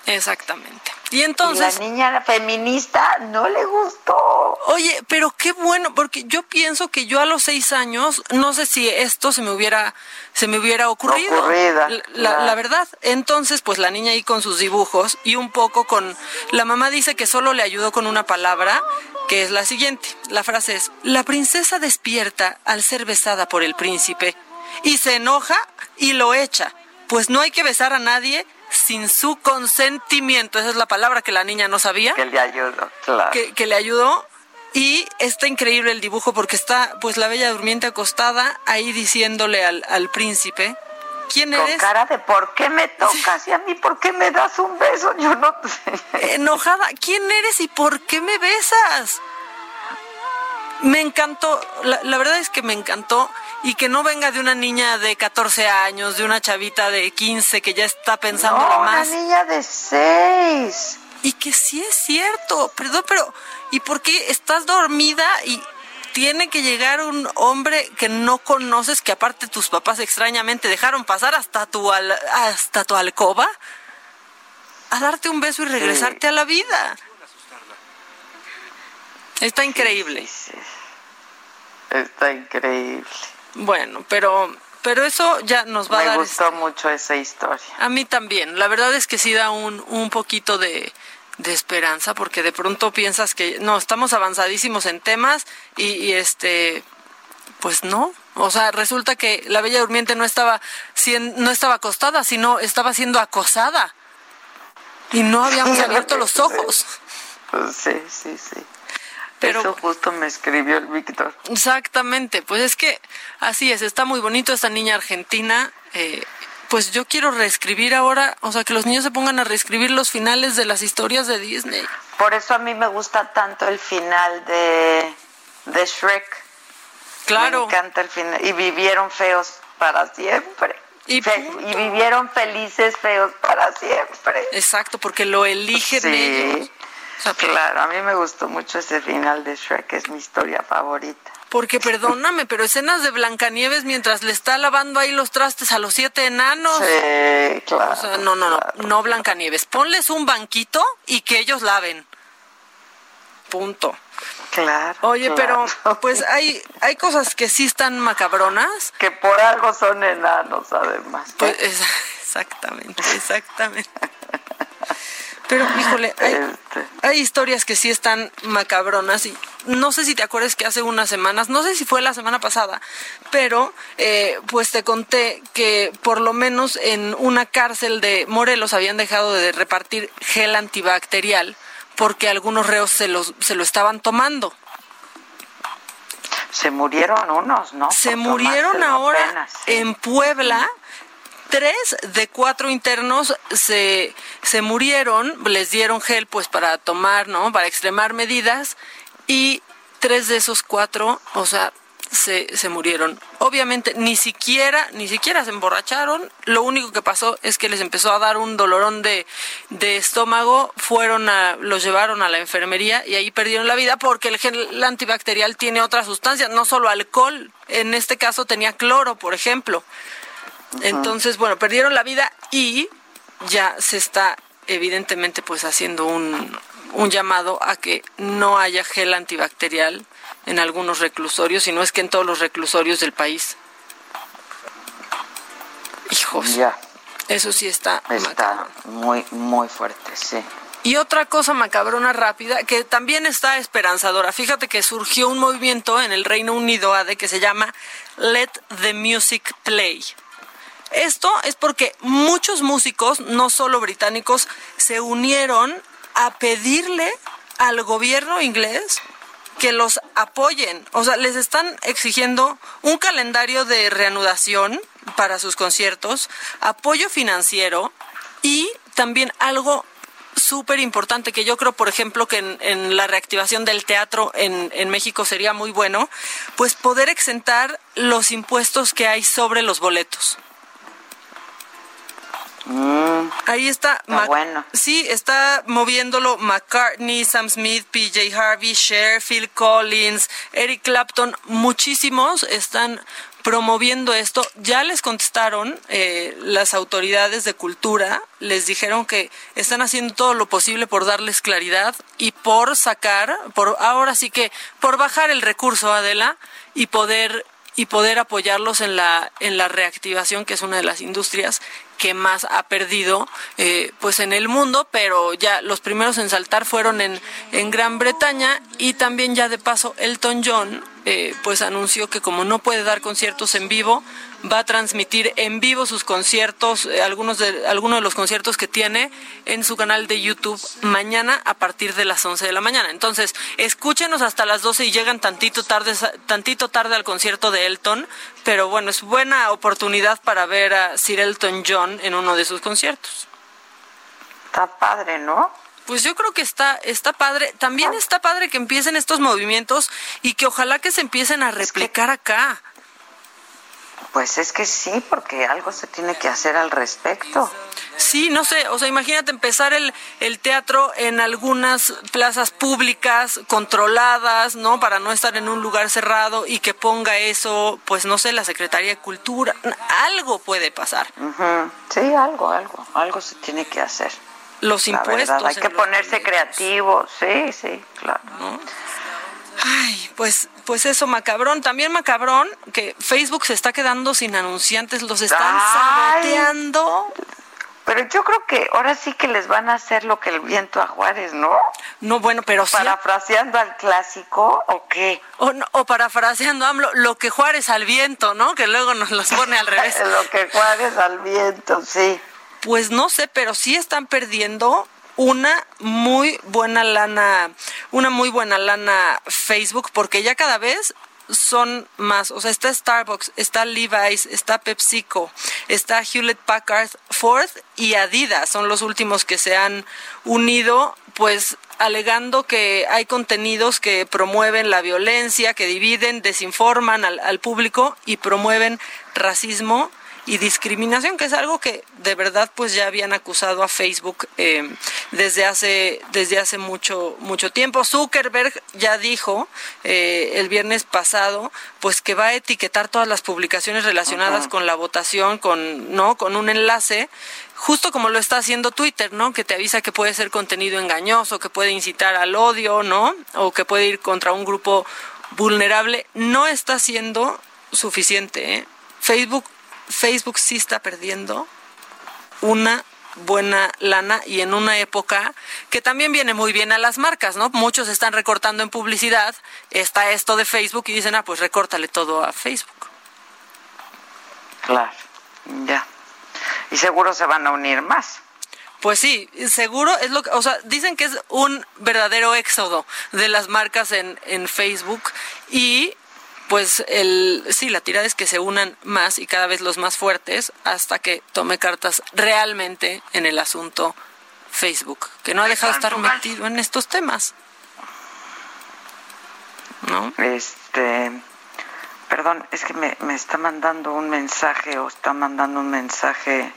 Exactamente. Y Y entonces, la niña feminista no le gustó. oye, pero qué bueno, porque yo pienso que yo a los seis años, no sé si esto se me hubiera, se me hubiera ocurrido. Ocurrida, La, la- claro. la verdad. Entonces, pues la niña ahí con sus dibujos y un poco con, la mamá dice que solo le ayudó con una palabra, que es la siguiente. La frase es, la princesa despierta al ser besada por el príncipe y se enoja y lo echa, pues no hay que besar a nadie sin su consentimiento. Esa es la palabra que la niña no sabía Que le ayudó, claro. que, que le ayudó y está increíble el dibujo porque está pues la bella durmiente acostada ahí diciéndole al, al príncipe quién Con eres cara de ¿por qué me tocas y a mí por qué me das un beso? Yo no sé. enojada quién eres y por qué me besas me encantó la, la verdad es que me encantó y que no venga de una niña de 14 años de una chavita de 15 que ya está pensando No, una más niña de seis. Y que sí es cierto, perdón, pero ¿y por qué estás dormida y tiene que llegar un hombre que no conoces, que aparte tus papás extrañamente dejaron pasar hasta tu, al- hasta tu alcoba, a darte un beso y regresarte a la vida? Está increíble. Está increíble. Bueno, pero, pero eso ya nos va a Me dar... gustó mucho esa historia. A mí también. La verdad es que sí da un, un poquito de, de esperanza porque de pronto piensas que no, estamos avanzadísimos en temas y, y, este, pues no. O sea, resulta que la Bella Durmiente no estaba, no estaba acostada, sino estaba siendo acosada. Y no habíamos abierto los ojos. Pues sí, sí, sí. Pero- Eso justo me escribió el Víctor. Exactamente, pues es que así es, está muy bonito esta niña argentina. eh, pues yo quiero reescribir ahora, o sea, que los niños se pongan a reescribir los finales de las historias de Disney. Por eso a mí me gusta tanto el final de, de Shrek. Claro. Me encanta el final. Y vivieron feos para siempre. Y, Fe- y vivieron felices feos para siempre. Exacto, porque lo eligen Sí. ellos. claro, a mí me gustó mucho ese final de Shrek, es mi historia favorita. Porque perdóname, pero escenas de Blancanieves mientras le está lavando ahí los trastes a los siete enanos. Sí, claro. O sea, no, no, no, no Blancanieves. Ponles un banquito y que ellos laven. Punto. Claro. Oye, claro. pero pues hay, hay cosas que sí están macabronas. Que por algo son enanos, además. Pues, es- exactamente, exactamente. Pero, híjole, hay, hay historias que sí están macabronas y no sé si te acuerdas que hace unas semanas, no sé si fue la semana pasada, pero eh, pues te conté que por lo menos en una cárcel de Morelos habían dejado de repartir gel antibacterial porque algunos reos se, los, se lo estaban tomando. Se murieron unos, ¿no? Se murieron ahora apenas. en Puebla. Tres de cuatro internos se, se murieron, les dieron gel pues para tomar, ¿no? Para extremar medidas y tres de esos cuatro, o sea, se, se murieron. Obviamente ni siquiera, ni siquiera se emborracharon, lo único que pasó es que les empezó a dar un dolorón de, de estómago, fueron a, los llevaron a la enfermería y ahí perdieron la vida porque el gel antibacterial tiene otras sustancias, no solo alcohol, en este caso tenía cloro, por ejemplo. Entonces, bueno, perdieron la vida y ya se está evidentemente pues haciendo un, un llamado a que no haya gel antibacterial en algunos reclusorios, y no es que en todos los reclusorios del país. Hijos. Ya. Eso sí está, está muy, muy fuerte, sí. Y otra cosa macabrona rápida, que también está esperanzadora. Fíjate que surgió un movimiento en el Reino Unido ADE que se llama Let the Music Play. Esto es porque muchos músicos, no solo británicos, se unieron a pedirle al gobierno inglés que los apoyen. O sea, les están exigiendo un calendario de reanudación para sus conciertos, apoyo financiero y también algo súper importante que yo creo, por ejemplo, que en, la reactivación del teatro en, en, México sería muy bueno, pues poder exentar los impuestos que hay sobre los boletos. Mm. Ahí está. bueno. Sí, está moviéndolo McCartney, Sam Smith, PJ Harvey, Cher, Phil Collins, Eric Clapton. Muchísimos están promoviendo esto. Ya les contestaron eh, las autoridades de cultura, les dijeron que están haciendo todo lo posible por darles claridad y por sacar, por ahora sí que por bajar el recurso Adela y poder y poder apoyarlos en la en la reactivación que es una de las industrias que más ha perdido eh, pues en el mundo, pero ya los primeros en saltar fueron en, en Gran Bretaña y también ya de paso Elton John eh, pues anunció que como no puede dar conciertos en vivo, va a transmitir en vivo sus conciertos, eh, algunos, de, algunos de los conciertos que tiene en su canal de YouTube mañana a partir de las 11 de la mañana. Entonces, escúchenos hasta las 12 y llegan tantito tarde, tantito tarde al concierto de Elton, pero bueno, es buena oportunidad para ver a Sir Elton John en uno de sus conciertos. Está padre, ¿no? Pues yo creo que está, está padre. También está padre que empiecen estos movimientos y que ojalá que se empiecen a replicar acá. Pues es que sí, porque algo se tiene que hacer al respecto. Sí, no sé, o sea, imagínate empezar el, el teatro en algunas plazas públicas controladas, ¿no? Para no estar en un lugar cerrado y que ponga eso, pues no sé, la Secretaría de Cultura. Algo puede pasar. Sí, algo, algo, algo se tiene que hacer los impuestos. hay que ponerse creativos, sí, sí, claro. Ay, pues, pues eso, macabrón. También macabrón que Facebook se está quedando sin anunciantes, los están saboteando. Pero yo creo que ahora sí que les van a hacer lo que el viento a Juárez, ¿no? No, bueno, pero sí. ¿Parafraseando al clásico o qué? O, o parafraseando AMLO, lo que Juárez al viento, ¿no? Que luego nos los pone al revés. lo que Juárez al viento, sí. Pues no sé, pero sí están perdiendo una muy buena lana, una muy buena lana Facebook, porque ya cada vez son más, o sea, está Starbucks, está Levi's, está PepsiCo, está Hewlett Packard, Ford y Adidas, son los últimos que se han unido, pues alegando que hay contenidos que promueven la violencia, que dividen, desinforman al, al público y promueven racismo y discriminación, que es algo que de verdad pues ya habían acusado a Facebook eh, desde hace desde hace mucho mucho tiempo. Zuckerberg ya dijo eh, el viernes pasado pues que va a etiquetar todas las publicaciones relacionadas con la votación, con no con un enlace justo como lo está haciendo Twitter, ¿no? Que te avisa que puede ser contenido engañoso, que puede incitar al odio, ¿no? O que puede ir contra un grupo vulnerable. No está siendo suficiente. ¿eh? Facebook Facebook sí está perdiendo una buena lana y en una época que también viene muy bien a las marcas, ¿no? Muchos están recortando en publicidad, está esto de Facebook y dicen, ah, pues recórtale todo a Facebook. Claro, ya. Y seguro se van a unir más. Pues sí, seguro es lo que, o sea, dicen que es un verdadero éxodo de las marcas en, en Facebook y pues el, sí, la tirada es que se unan más y cada vez los más fuertes hasta que tome cartas realmente en el asunto Facebook, que no ha dejado de estar metido en estos temas. ¿No? Este, perdón, es que me, me está mandando un mensaje o está mandando un mensaje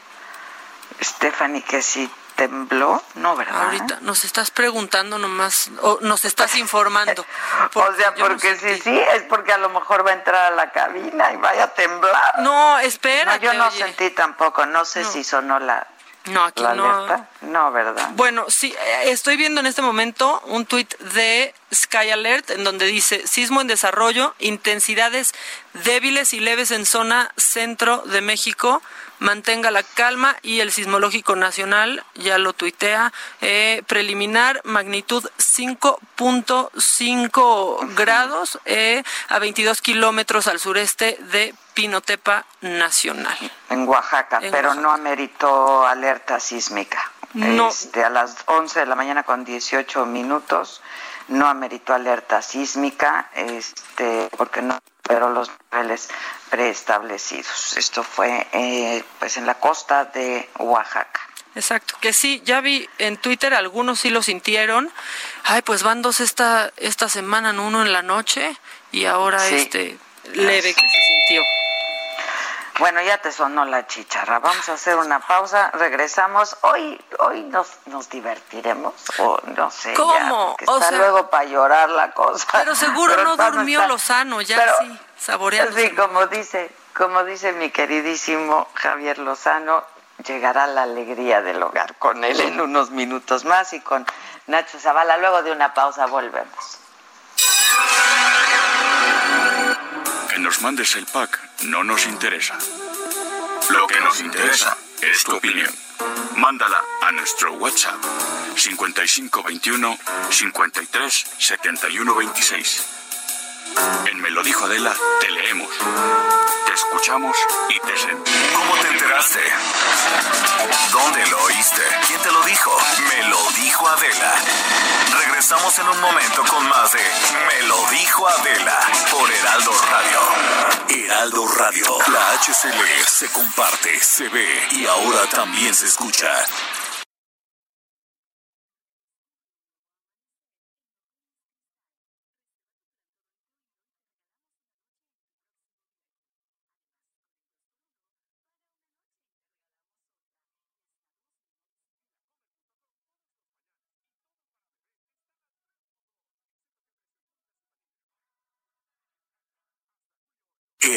Stephanie que si tembló, no, ¿verdad? Ahorita nos estás preguntando nomás, o nos estás informando. o sea, porque sí, sí, es porque a lo mejor va a entrar a la cabina y vaya a temblar. No, espera. yo no sentí tampoco, no sé si sonó la, No, aquí ¿La no. alerta? No, ¿verdad? Bueno, sí, eh, estoy viendo en este momento un tuit de Sky Alert en donde dice sismo en desarrollo, intensidades débiles y leves en zona centro de México. Mantenga la calma y el sismológico nacional ya lo tuitea. eh, preliminar, magnitud 5.5 grados eh, a 22 kilómetros al sureste de Pinotepa Nacional. En Oaxaca, En pero Oaxaca. no ameritó alerta sísmica. No. Este, a las 11 de la mañana con 18 minutos no ameritó alerta sísmica, este, porque no pero los niveles preestablecidos. Esto fue eh, pues en la costa de Oaxaca. Exacto, que sí, ya vi en Twitter, algunos sí lo sintieron. Ay, pues van dos esta, esta semana, ¿no? uno en la noche y ahora Sí. este leve que se sintió. Bueno, ya te sonó la chicharra. Vamos a hacer una pausa. Regresamos. Hoy, hoy nos, nos divertiremos o no sé. ya, ¿Cómo? porque O está sea- luego para llorar la cosa. Pero seguro no durmió Lozano, ya Pero- sí, saboreando. Sí, como dice, como dice mi queridísimo Javier Lozano, llegará la alegría del hogar con él en unos minutos más y con Nacho Zavala. Luego de una pausa volvemos. Nos mandes el pack no nos interesa. Lo que nos interesa es tu opinión. Mándala a nuestro WhatsApp 5521 53 71 26. En Me lo dijo Adela, te leemos, te escuchamos y te sentimos. ¿Cómo te enteraste? ¿Dónde lo oíste? ¿Quién te lo dijo? Me lo dijo Adela. Regresamos en un momento con más de Me lo dijo Adela por Heraldo Radio. Heraldo Radio. La HCL se comparte, se ve y ahora también se escucha.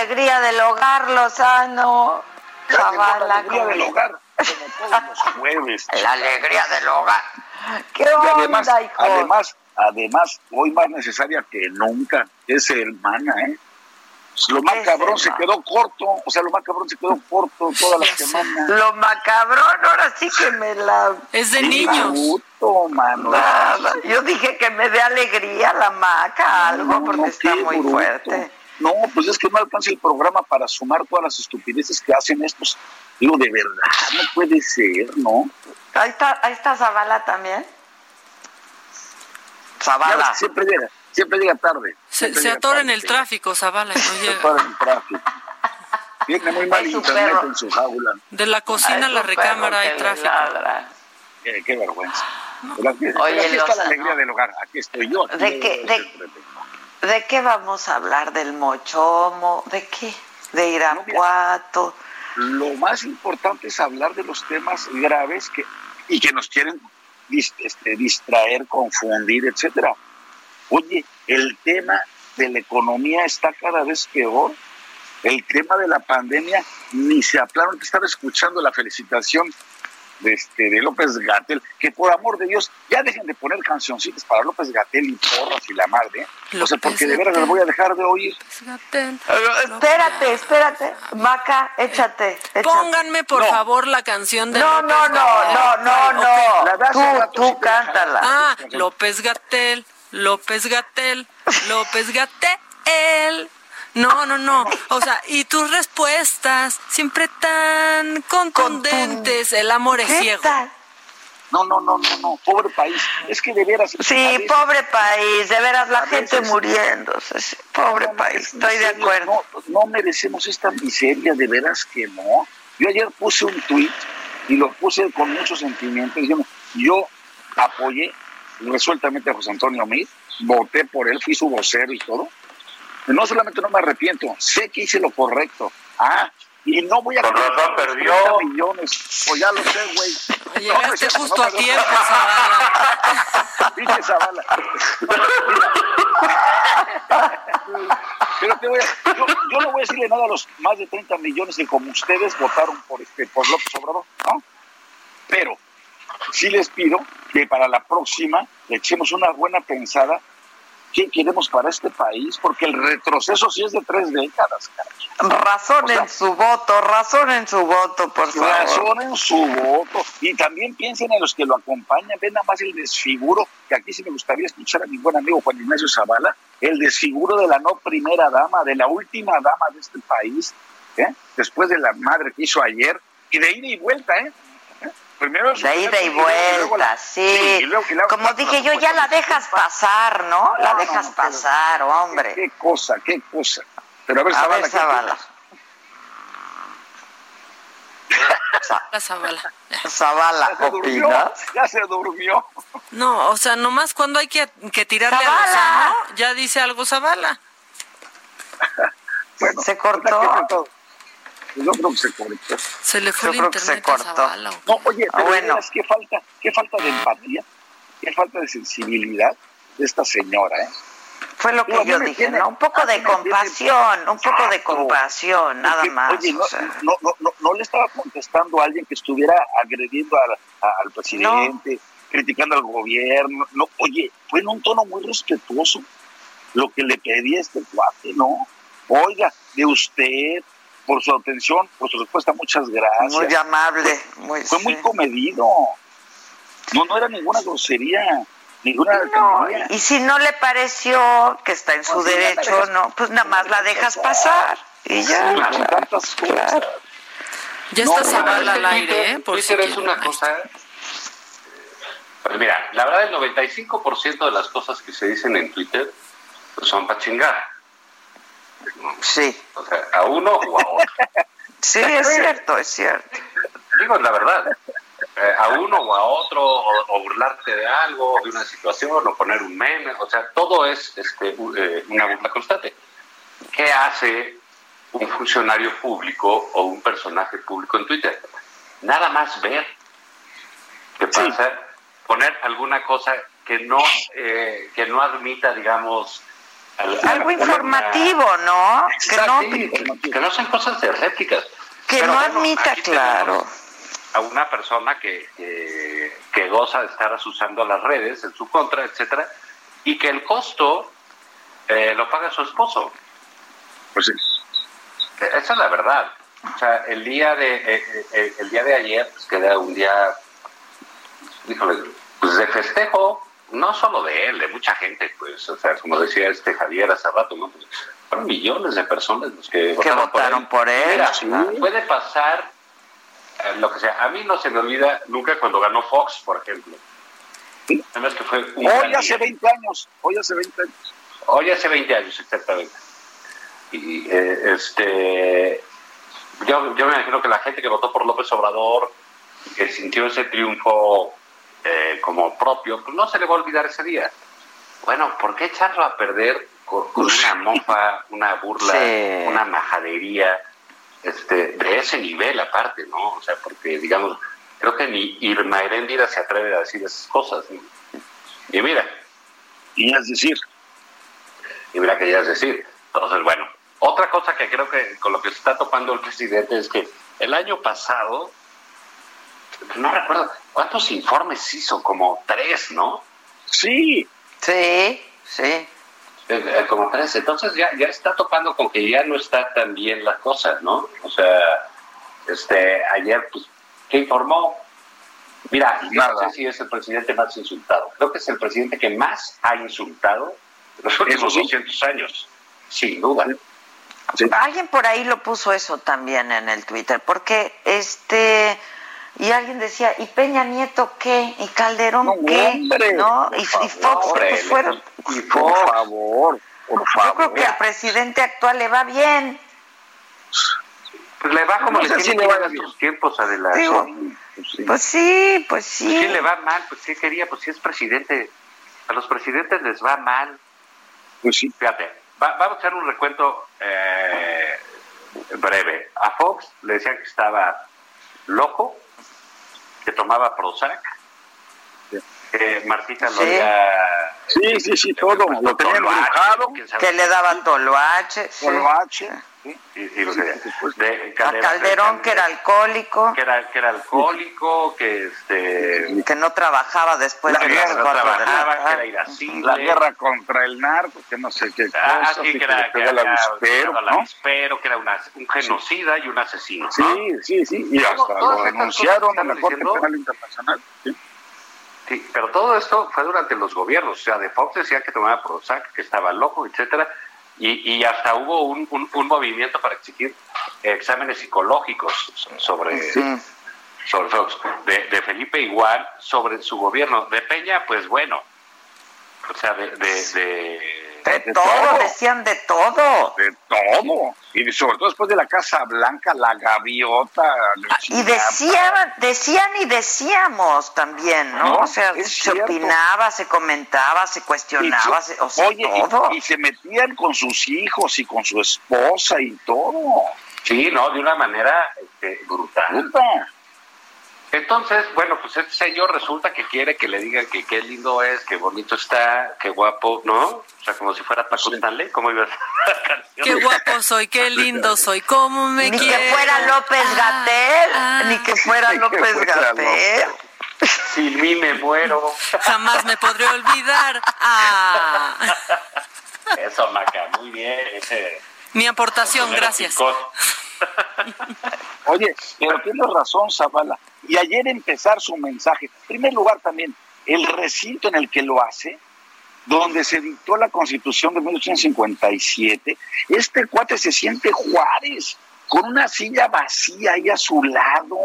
Alegría del hogar, Lozano. Zavala, la alegría del hogar, como todos los jueves. La alegría del hogar. ¿Qué Y onda, además, hijo? además, además, hoy más necesaria que nunca, es hermana, ¿eh? Lo más Es cabrón se quedó corto, o sea, lo más cabrón se quedó corto toda la semana. Lo macabrón, ahora sí que me la... Es de niños. bruto, mano. Nada. Yo dije que me dé alegría la maca, algo, No, porque no, está muy bruto. fuerte. No, pues es que no alcanza el programa para sumar todas las estupideces que hacen estos. Digo, de verdad, no puede ser, ¿no? Ahí está, ahí está Zavala también. Zavala. siempre llega, siempre llega tarde. Se, siempre se atora en el sí. tráfico, Zavala, y no Se atora en el tráfico. Tiene muy mal internet perro. en su jaula. De la cocina a la recámara hay tráfico. Qué, qué vergüenza. Pero aquí, pero Oye, aquí está la alegría del hogar. Aquí estoy yo. aquí ¿De qué- de-. ¿De qué vamos a hablar? ¿Del mochomo? ¿De qué? ¿De Irapuato? Lo más importante es hablar de los temas graves que y que nos quieren este, distraer, confundir, etcétera. Oye, el tema de la economía está cada vez peor. El tema de la pandemia ni se aplaron. Estaba escuchando la felicitación de, este, de López Gatel, que por amor de Dios, ya dejen de poner cancioncitas para López Gatel y porras y la madre. ¿eh? O sea, porque de veras Gatell. las voy a dejar de oír. Gatel. Espérate, espérate. Maca, échate. échate. Pónganme, por No. favor, la canción de No, López no, no, Gatell. no, no, no. La de hace Tú, rato tú cántala. Ah, López Gatel, López Gatel, López Gatel. No, no, no. O sea, y tus respuestas siempre tan contundentes. El amor es ¿Qué ciego. tal? No, no, no, no, no, pobre país. Es que de veras. Sí, veces- pobre país, de veras, la gente veces- muriéndose. sí, Pobre No, país, estoy de acuerdo. No, no merecemos esta miseria, de veras que no. Yo ayer puse un tuit y lo puse con mucho sentimiento, diciendo, yo apoyé resueltamente a José Antonio Meade, voté por él, fui su vocero y todo. No solamente no me arrepiento, sé que hice lo correcto. Ah, y no voy a Con razón perdió. 30 millones. Pues ya lo sé, güey. Llegaste No, justo no, a tiempo, Zavala. Dice Zavala. Pero te voy a, yo, yo no voy a decirle nada a los más de 30 millones que como ustedes votaron por este por López Obrador, ¿no? Pero sí les pido que para la próxima le echemos una buena pensada qué queremos para este país, porque el retroceso sí es de tres décadas, caray. Razonen su voto, razonen su voto, por favor. Razonen su voto y también piensen en los que lo acompañan. Ven nada más el desfiguro, que aquí sí me gustaría escuchar a mi buen amigo Juan Ignacio Zavala, el desfiguro de la no primera dama, de la última dama de este país, ¿eh? después de la madre que hizo ayer, y de ida y vuelta, ¿eh? Primero De ida y vuelta, sí. y luego- y luego- Como dije yo, ya la dejas pasar, ¿no? La No, dejas no, pasar, hombre. Qué cosa, qué cosa. Pero a ver, A Zavala, ver, ¿qué Zavala. La Zavala. Zavala, Ya se durmió, ¿opinas? ya se durmió. No, o sea, nomás cuando hay que, que tirarle a Zavala. Lozano, ya dice algo Zavala. Bueno, Se cortó. Yo creo que se cortó. Se le fue Yo el creo que se cortó. No, oye, Ah, pero bueno. bueno. qué falta, qué falta de empatía, qué falta de sensibilidad de esta señora, ¿eh? Fue lo que yo dije, tiene- ¿no? Un poco de tiene- compasión, un poco de compasión, nada Porque, más. Oye, no, o sea. no, no, no, no le estaba contestando a alguien que estuviera agrediendo al, a- al presidente, criticando al gobierno. No, oye, fue en un tono muy respetuoso lo que le pedí a este cuate, ¿no? Oiga, de usted, por su atención, por su respuesta, muchas gracias. Muy amable, muy Fue muy comedido. No, no era ninguna grosería, ninguna No, y si no le pareció que está en su No, la derecho, dejas- no, pues nada más la dejas pasar y ya. Sí, como tantas cosas. Ya No, está no, al Twitter- aire, ¿eh? Por si Twitter es una cosa. Pues mira, la verdad, el 95% de las cosas que se dicen en Twitter pues, son para chingar. Sí, O sea, a uno o a otro. sí, es cierto, es cierto. Digo, la verdad. Eh, a uno o a otro, o, o burlarte de algo, de una situación, o poner un meme, o sea, todo es este, eh, una burla constante. ¿Qué hace un funcionario público o un personaje público en Twitter? Nada más ver qué pasa, poner alguna cosa que no, eh, que no admita, digamos, al- Algo informativo, ¿no? Que no, que no sean cosas de réplicas. que Pero no bueno, admita, claro. a una persona que, que, que goza de estar usando las redes en su contra, etcétera, y que el costo eh, lo paga su esposo. Pues sí. Eh, Esa es la verdad. O sea, el día de eh, eh, el día de ayer, pues que era un día, híjole, pues de festejo, no solo de él, de mucha gente, pues, o sea, como decía este Javier hace rato, ¿no? Pues, fueron millones de personas los que, Que votaron por él. Mira, puede pasar eh, lo que sea. A mí no se me olvida nunca cuando ganó Fox, por ejemplo. Además que fue un gran Hoy hace día. 20 años, hoy hace 20 años. Hoy hace 20 años, exactamente. Y eh, este. Yo, yo me imagino que la gente que votó por López Obrador, que sintió ese triunfo eh, como propio, pues no se le va a olvidar ese día. Bueno, ¿por qué echarlo a perder con, con una mofa, una burla, Sí. una majadería este, de ese nivel aparte, ¿no? O sea, porque, digamos, creo que ni Irma Heréndira se atreve a decir esas cosas. Y mira, Y es decir, y mira que ya es decir. Entonces, bueno, otra cosa que creo que con lo que se está topando el presidente es que el año pasado, no recuerdo, ¿cuántos informes hizo? Como tres, ¿no? sí, Sí, sí. Eh, eh, como tres. Entonces ya, ya está topando con que ya no está tan bien la cosa, ¿no? O sea, este, ayer, pues, ¿qué informó? Mira, yo no sé si es el presidente más insultado. Creo que es el presidente que más ha insultado en los últimos sí. 200 años, sin duda. Alguien por ahí lo puso eso también en el Twitter, porque este y alguien decía, ¿y Peña Nieto qué? ¿Y Calderón No, qué? hombre, ¿No? por Y, y favor, Fox, hombre, pues fueron. y por favor, por Yo creo favor. que al presidente actual le va bien. Pues le va como No le si tiene que ir a sus tiempos, Adela. Digo, Pues sí. Pues sí, pues Pues sí. sí le va mal, pues sí quería, pues sí es presidente. A los presidentes les va mal. Pues sí. Fíjate, va- vamos a hacer un recuento eh, breve. A Fox le decían que estaba loco, que tomaba Prozac, que Martita lo había... Sí, sí, sí, todo. Lo tenía Toloache, embrujado. quién sabe Que le daban toloache. sí. Coloache. Y, y lo que- de A Calderón, que era alcohólico, que era, que era alcohólico, que este que no trabajaba después La de guerra, las no de la trabajaba, que era tarde. irascible. La guerra contra el narco, que no sé qué Ah, cosa, sí, sí, que era, que ¿no? que era una- un genocida y un asesino. ¿no? Sí, sí, sí, y hasta lo denunciaron en la Corte Penal Internacional. Sí. Sí, pero todo esto fue durante los gobiernos. O sea, de Fox decía que tomaba Prozac, que estaba loco, etcétera. Y, y hasta hubo un, un, un movimiento para exigir exámenes psicológicos sobre, Sí. sobre Fox. De, de Felipe igual, sobre su gobierno. De Peña, pues bueno. O sea, de... de, de- De De todo, todo. decían de todo. De todo. Y sobre todo después de la Casa Blanca, la gaviota. Ah, Y decían, decían y decíamos también, ¿no? No, o sea, se cierto. opinaba, se comentaba, se cuestionaba, se- o sea, Oye, y- todo. y, se metían con sus hijos y con su esposa y todo. Sí, no, de una manera este, brutal. Puta. Entonces, bueno, pues este señor resulta que quiere que le digan que qué lindo es, qué bonito está, qué guapo, ¿no? O sea, como si fuera Paco Stanley, ¿cómo iba a ser la canción? Qué guapo soy, qué lindo soy, cómo me Ni quiero. que fuera López Gatel, Ah. ni que fuera que López Gatel. Sin mí me muero. Jamás me podré olvidar. Ah, Eso, Maca, muy bien. Ese, mi aportación, gracias. Oye, pero tienes razón, Zavala. Y ayer empezar su mensaje. En primer lugar, también, el recinto en el que lo hace, donde se dictó la constitución de 1857, este cuate se siente Juárez, con una silla vacía ahí a su lado.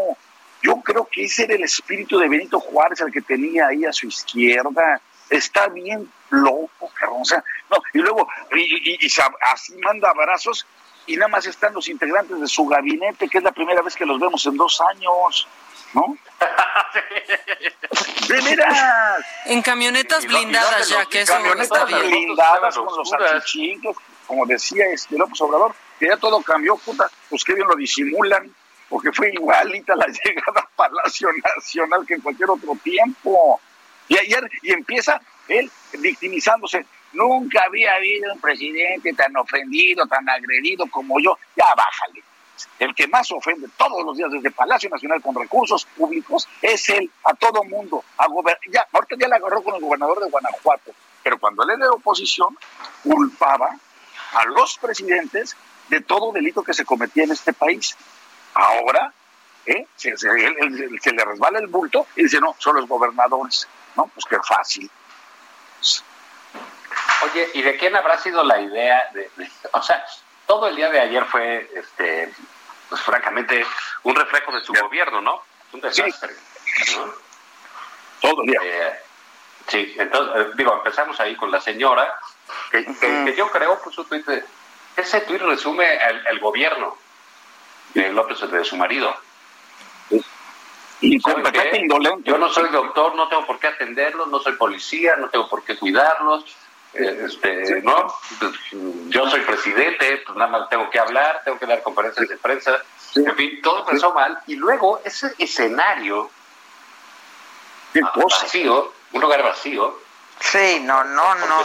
Yo creo que ese era el espíritu de Benito Juárez, el que tenía ahí a su izquierda. Está bien loco, cabrón. O sea, no, y luego, y, y- y así manda abrazos y nada más están los integrantes de su gabinete, que es la primera vez que los vemos en dos años, ¿no? ¡De veras! En camionetas blindadas ya, que eso está Camionetas bien. blindadas con los Oscuras. achichincles, como decía este López Obrador, que ya todo cambió, puta, pues qué bien lo disimulan, porque fue igualita la llegada a Palacio Nacional que en cualquier otro tiempo. Y ayer, y empieza él victimizándose. Nunca había habido un presidente tan ofendido, tan agredido como yo. Ya bájale. El que más ofende todos los días desde Palacio Nacional con recursos públicos es él, a todo mundo. A ya, ahorita ya la agarró con el gobernador de Guanajuato. Pero cuando él era de oposición, culpaba a los presidentes de todo delito que se cometía en este país. Ahora, ¿eh? se, se le resbala el bulto y dice, no, son los gobernadores. No, pues qué fácil. Oye, ¿y de quién habrá sido la idea de, de- o sea, todo el día de ayer fue, este, pues francamente, un reflejo de su gobierno, ¿no? Un desastre. ¿no? Todo el día. Eh, sí, entonces, eh, digo, empezamos ahí con la señora, que, que- que yo creo, pues su tuit, ese tuit resume el, el gobierno de López, de su marido. ¿Saben qué? indolente. Yo no soy doctor, no tengo por qué atenderlos, no soy policía, no tengo por qué cuidarlos. Este, ¿no? Pues, Yo soy presidente, pues nada más tengo que hablar, tengo que dar conferencias de prensa. En fin, todo empezó mal. Y luego ese escenario ah, vacío, un lugar vacío, Sí, no, no, no,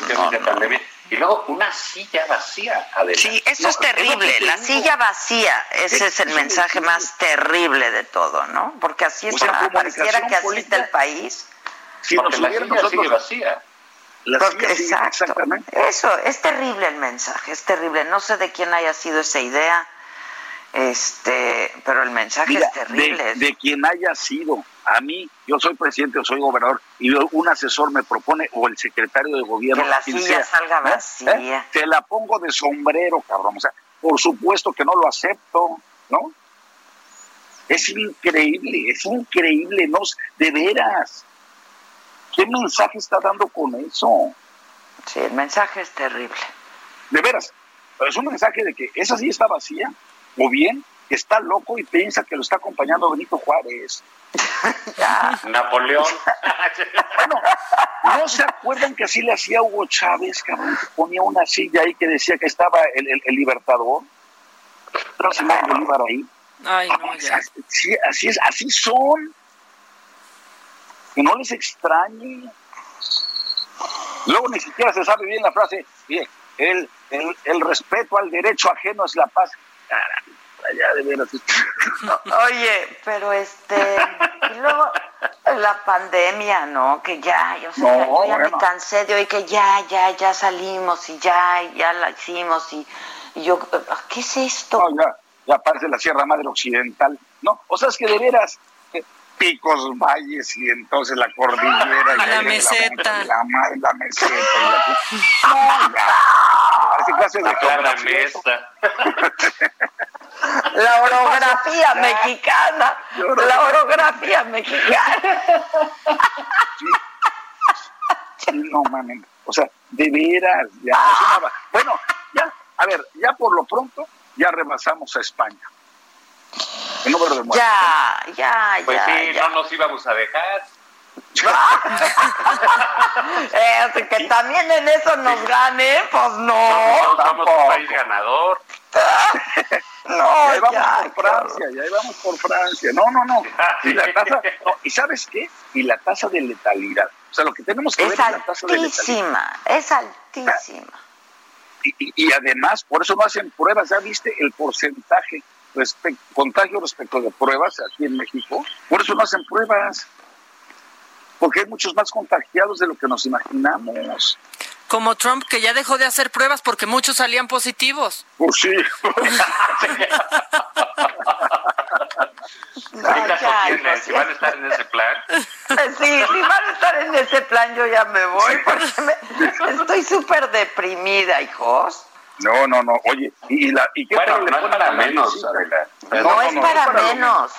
y luego una silla vacía. Adela. Sí, eso No, es terrible, lo que la silla vacía, ese es el Sí, mensaje sí. más terrible de todo, ¿no? Porque así O sea, está, pareciera que así está el país. Si Porque nos la silla nosotros- sigue vacía. La Porque- exacto. exactamente. Eso, es terrible el mensaje, es terrible. No sé de quién haya sido esa idea, este, pero el mensaje Mira, es terrible. de, de quien haya sido, a mí, yo soy presidente o soy gobernador, y un asesor me propone, o el secretario de gobierno, Que la silla sea, salga ¿eh? vacía. ¿Eh? Te la pongo de sombrero, cabrón. O sea, por supuesto que no lo acepto, ¿no? Es increíble, es increíble, no, de veras. ¿Qué mensaje está dando con eso? Sí, el mensaje es terrible. De veras, es un mensaje de que esa sí está vacía, o bien que está loco y piensa que lo está acompañando Benito Juárez. Napoleón. bueno, ¿no se acuerdan que así le hacía Hugo Chávez, cabrón? Que ponía una silla ahí que decía que estaba el, el, el libertador. Se Bolívar ahí. Ay, no, ya. Sí, así es, así son. Que no les extrañe. Luego ni siquiera se sabe bien la frase, bien, el, el, el respeto al derecho ajeno es la paz. Ya de veras. Oye, pero este, y luego la pandemia, ¿no? Que ya, yo, sé, No, ya me cansé de hoy que ya, ya, ya salimos y ya, ya la hicimos y, y yo, ¿qué es esto? No, ya, ya parece la Sierra Madre Occidental. No, o sea, es que de veras, picos, valles y entonces la cordillera. y La meseta. La, meseta. y la-. Parece clase de La mesa. La orografía mexicana, la orografía mexicana. Sí, no mames. O sea, de veras, ya. es una va- Bueno, ya, a ver, ya por lo pronto, ya rebasamos a España. El número de muertos. Ya, ya, Pues ya, sí, ya. no nos íbamos a dejar. Eh, que también en eso nos gane, pues no. No, somos un país ganador. No, y ahí vamos ya, por Francia, y ahí vamos por Francia. No, no, no. Y la tasa, no, ¿y sabes qué? Y la tasa de letalidad. O sea, lo que tenemos que ver Es es la tasa de letalidad. altísima, es altísima. Y, y- y además, por eso no hacen pruebas. ¿Ya viste el porcentaje respecto, contagio respecto de pruebas aquí en México? Por eso no hacen pruebas. Porque hay muchos más contagiados de lo que nos imaginamos. Como Trump, que ya dejó de hacer pruebas porque muchos salían positivos. Pues sí. Ahorita ya, hijos, si van a estar en ese plan. Sí, si van a estar en ese plan, yo ya me voy, porque me- estoy súper deprimida, hijos. No, no, no. Oye, ¿y, la, y qué Bueno, no es para menos? Adela. No, es para lo menos.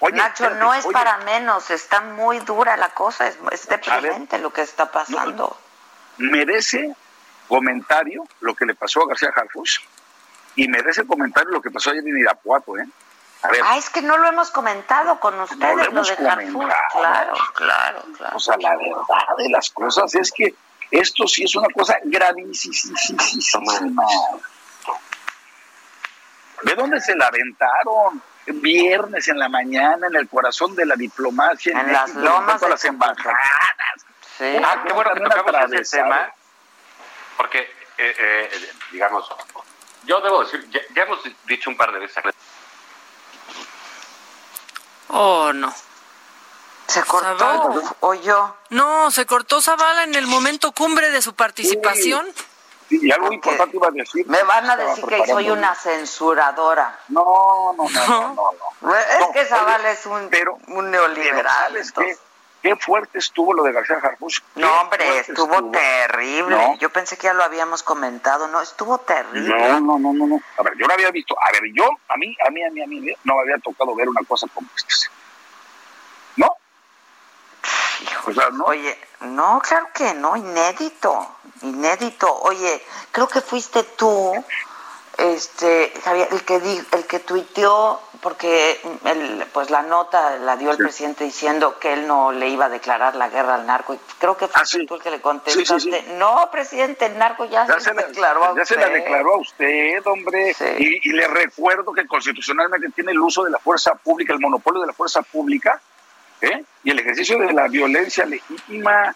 Oye, Nacho, espérate, no es oye. para menos, está muy dura la cosa, es, es deprimente lo que está pasando. merece comentario lo que le pasó a García Harfuch y merece comentario lo que pasó ayer en Irapuato, ¿eh? A ver, Ah, es que no lo hemos comentado con no ustedes, lo lo hemos de Carrefour. comentado. Claro, claro, claro. O sea, la verdad de las cosas es que esto sí es una cosa gravísima. ¿De dónde se la aventaron? Viernes en la mañana, en el corazón de la diplomacia. En las México, lomas de las embajadas. Sí. Ah, qué bueno que tocamos ese tema, porque, eh, eh, digamos, yo debo decir, ya, ya hemos dicho un par de veces, Oh, no. ¿Se cortó Zavala. o yo? No, se cortó Zavala en el momento cumbre de su participación. Y algo importante iba a decir. Me van a decir que soy una censuradora. No, no, no, no, no. no. Es No, que Zavala oye, es un, pero- un Pero neoliberal. ¿sabes qué? fuerte estuvo lo de García. Qué No, hombre, estuvo terrible. No. Yo pensé que ya lo habíamos comentado. No, estuvo terrible. No, no, no, no, no. A ver, yo no había visto. A ver, yo, a mí, a mí, a mí, a mí, no me había tocado ver una cosa como esta. Oye, no, claro que no, inédito, inédito. Oye, creo que fuiste tú, este, Javier, el que di, el que tuiteó, porque el, pues la nota la dio el presidente diciendo que él no le iba a declarar la guerra al narco. Y creo que fuiste tú el que le contestaste. Ah, Sí. No, presidente, el narco ya, Ya se, la, declaró a ya se la usted". declaró a usted, hombre. Y, y le recuerdo que constitucionalmente tiene el uso de la fuerza pública, el monopolio de la fuerza pública, ¿eh? y el ejercicio de la violencia legítima.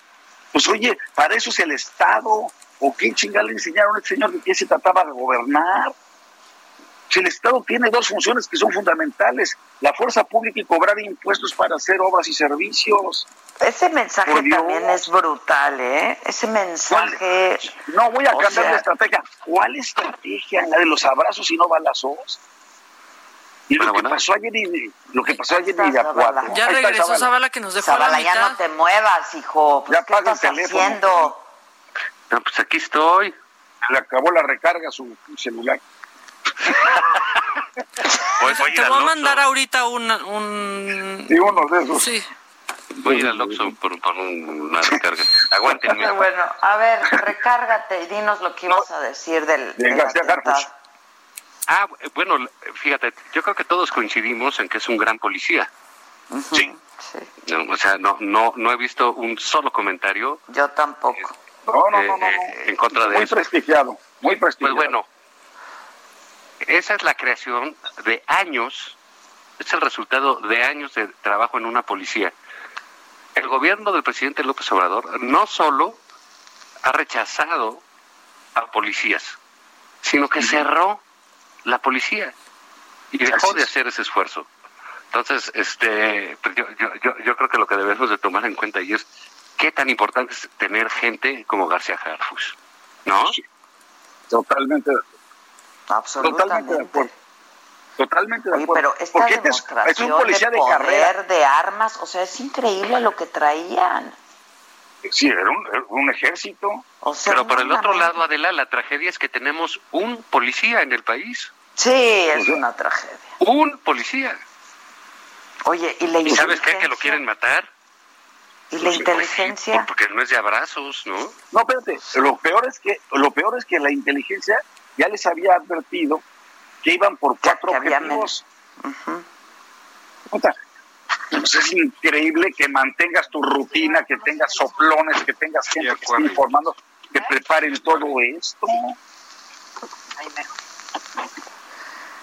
Pues oye, para eso es el Estado. ¿O qué chingada le enseñaron a este señor de qué se trataba de gobernar? Si el Estado tiene dos funciones que son fundamentales, la fuerza pública y cobrar impuestos para hacer obras y servicios. Ese mensaje también es brutal, ¿eh? Ese mensaje... No voy a O cambiar sea- de estrategia. ¿Cuál estrategia? ¿La de los abrazos y no balazos? Y lo que pasó ayer y lo que pasó ayer en Irapuato. Ya Ahí está regresó Zavala. Zavala que nos dejó a la Zavala, ya mitad. no te muevas, hijo. Pues, Ya ¿Qué paga el estás teléfono. haciendo? No, pues aquí estoy. Le acabó la recarga a su celular. Te voy a mandar ahorita un... un... Sí, uno de esos. Sí. Voy a ir al Oxxo por, por un- una recarga. Aguántenme. Bueno, a ver, recárgate y dinos lo que ibas a decir del, De del García atentado. Ah, bueno, fíjate, yo creo que todos coincidimos en que es un gran policía. Sí. No, o sea, no, no, no he visto un solo comentario. Yo tampoco. No, no, eh, no, no, eh, en contra de Muy eso. prestigiado, muy Pues prestigiado. bueno, esa es la creación de años, es el resultado de años de trabajo en una policía. El gobierno del presidente López Obrador no solo ha rechazado a policías, sino que cerró la policía y dejó de hacer ese esfuerzo. Entonces, este, pues yo, yo, yo, yo creo que lo que debemos de tomar en cuenta ahí es qué tan importante es tener gente como García Harfus, ¿no? Totalmente de acuerdo. Absolutamente. Totalmente de acuerdo. Totalmente de Oye, acuerdo. pero esta Porque este es, demostración es un policía de, de poder, carrera. de armas, o sea, es increíble lo que traían. Sí, era un, era un ejército. O sea, Pero por el otro lado, Adela, la tragedia es que tenemos un policía en el país. Sí, es una tragedia. Un policía. Oye, ¿y la ¿Y sabes qué? Que lo quieren matar. ¿Y la Pues sí, inteligencia? porque no es de abrazos, ¿no? No, espérate, lo peor es que lo peor es que la inteligencia ya les había advertido que iban por cuatro que objetivos. Puta, pues es increíble que mantengas tu rutina, que tengas soplones, que tengas gente que esté informando, que preparen todo esto.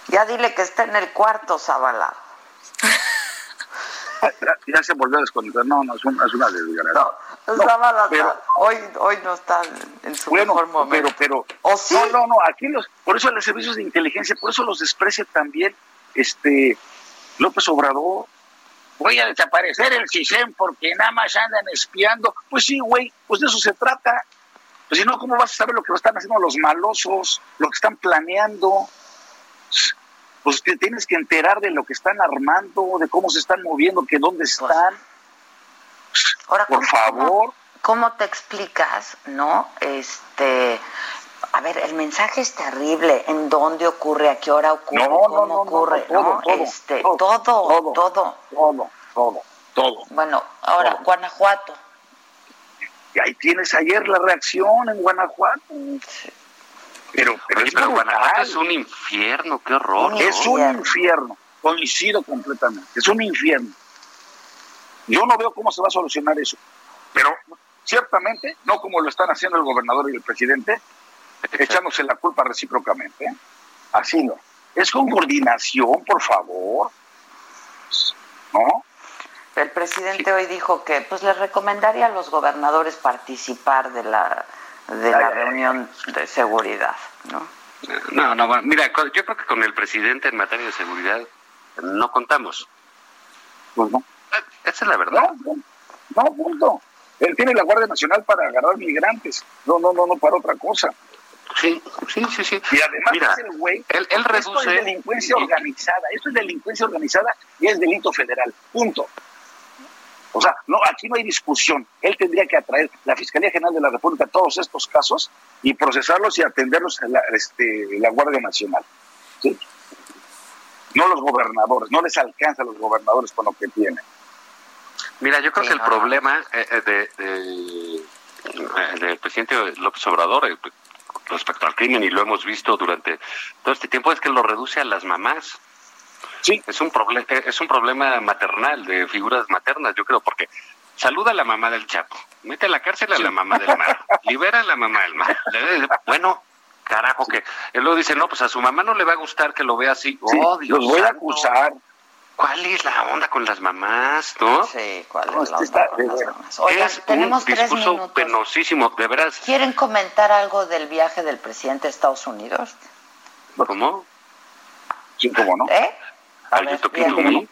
Ya dile que está en el cuarto, Zavala. Ya, ya se volvió a desconectar. No, no, es, un- es una desgracia. No, No, Zavala pero- hoy, hoy no está en su Bueno, mejor momento. pero, pero, ¿O sí? no, no, no, aquí los, por eso los servicios de inteligencia, por eso los desprecia también, este, López Obrador. Voy a desaparecer el CISEN porque nada más andan espiando. Pues sí, güey, pues de eso se trata. Pues si no, ¿cómo vas a saber lo que están haciendo los malosos, lo que están planeando? Pues te tienes que enterar de lo que están armando, de cómo se están moviendo, que dónde están. Ahora, por ¿cómo- favor. ¿Cómo te explicas, no? Este, a ver, el mensaje es terrible. ¿En dónde ocurre? ¿A qué hora ocurre? No, no, ¿Cómo no, no, ocurre? todo, ¿no? todo, este, todo, todo, todo, todo, todo, todo. Bueno, ahora, Guanajuato. Y ahí tienes ayer la reacción en Guanajuato. Pero, pero Oye, es pero. Guanajuato es un infierno, qué horror. ¿no? Es un infierno. Coincido completamente. Es un infierno. Yo no veo cómo se va a solucionar eso. Pero ciertamente, no como lo están haciendo el gobernador y el presidente, echándose la culpa recíprocamente. ¿eh? Así no. Es con coordinación, por favor. ¿No? El presidente hoy dijo que pues le recomendaría a los gobernadores participar de la de la reunión de seguridad, ¿no? No, no, bueno, mira, yo creo que con el presidente en materia de seguridad no contamos. Pues no. Esa es la verdad. No, no, no, punto. Él tiene la Guardia Nacional para agarrar migrantes. No, no, no, no para otra cosa. Sí, sí, sí, sí. Y además Mira, es el güey. él- él esto reduce- es delincuencia organizada. Esto es delincuencia organizada y es delito federal. Punto. O sea, no, aquí no hay discusión. Él tendría que atraer la Fiscalía General de la República a todos estos casos y procesarlos y atenderlos a la, este, la Guardia Nacional. ¿sí? No los gobernadores. No les alcanza a los gobernadores con lo que tienen. Mira, yo creo que el problema eh, eh, de, de- eh, del presidente López Obrador respecto al crimen, y lo hemos visto durante todo este tiempo, es que lo reduce a las mamás. Sí. Es un, es un problema maternal, de figuras maternas, yo creo, porque saluda a la mamá del Chapo, mete a la cárcel a la mamá del mar, libera a la mamá del mar. Le- Bueno, carajo, que él luego dice, no, pues a su mamá no le va a gustar que lo vea así. Sí, oh, Dios los voy a acusar. ¿Cuál es la onda con las mamás, no? Sí, ¿cuál No, es la onda está- con las mamás? Oigan, es tenemos un discurso penosísimo, de veras. ¿Quieren comentar algo del viaje del presidente a Estados Unidos? ¿Cómo? Sí, cómo no. ¿Eh? A ver, bien.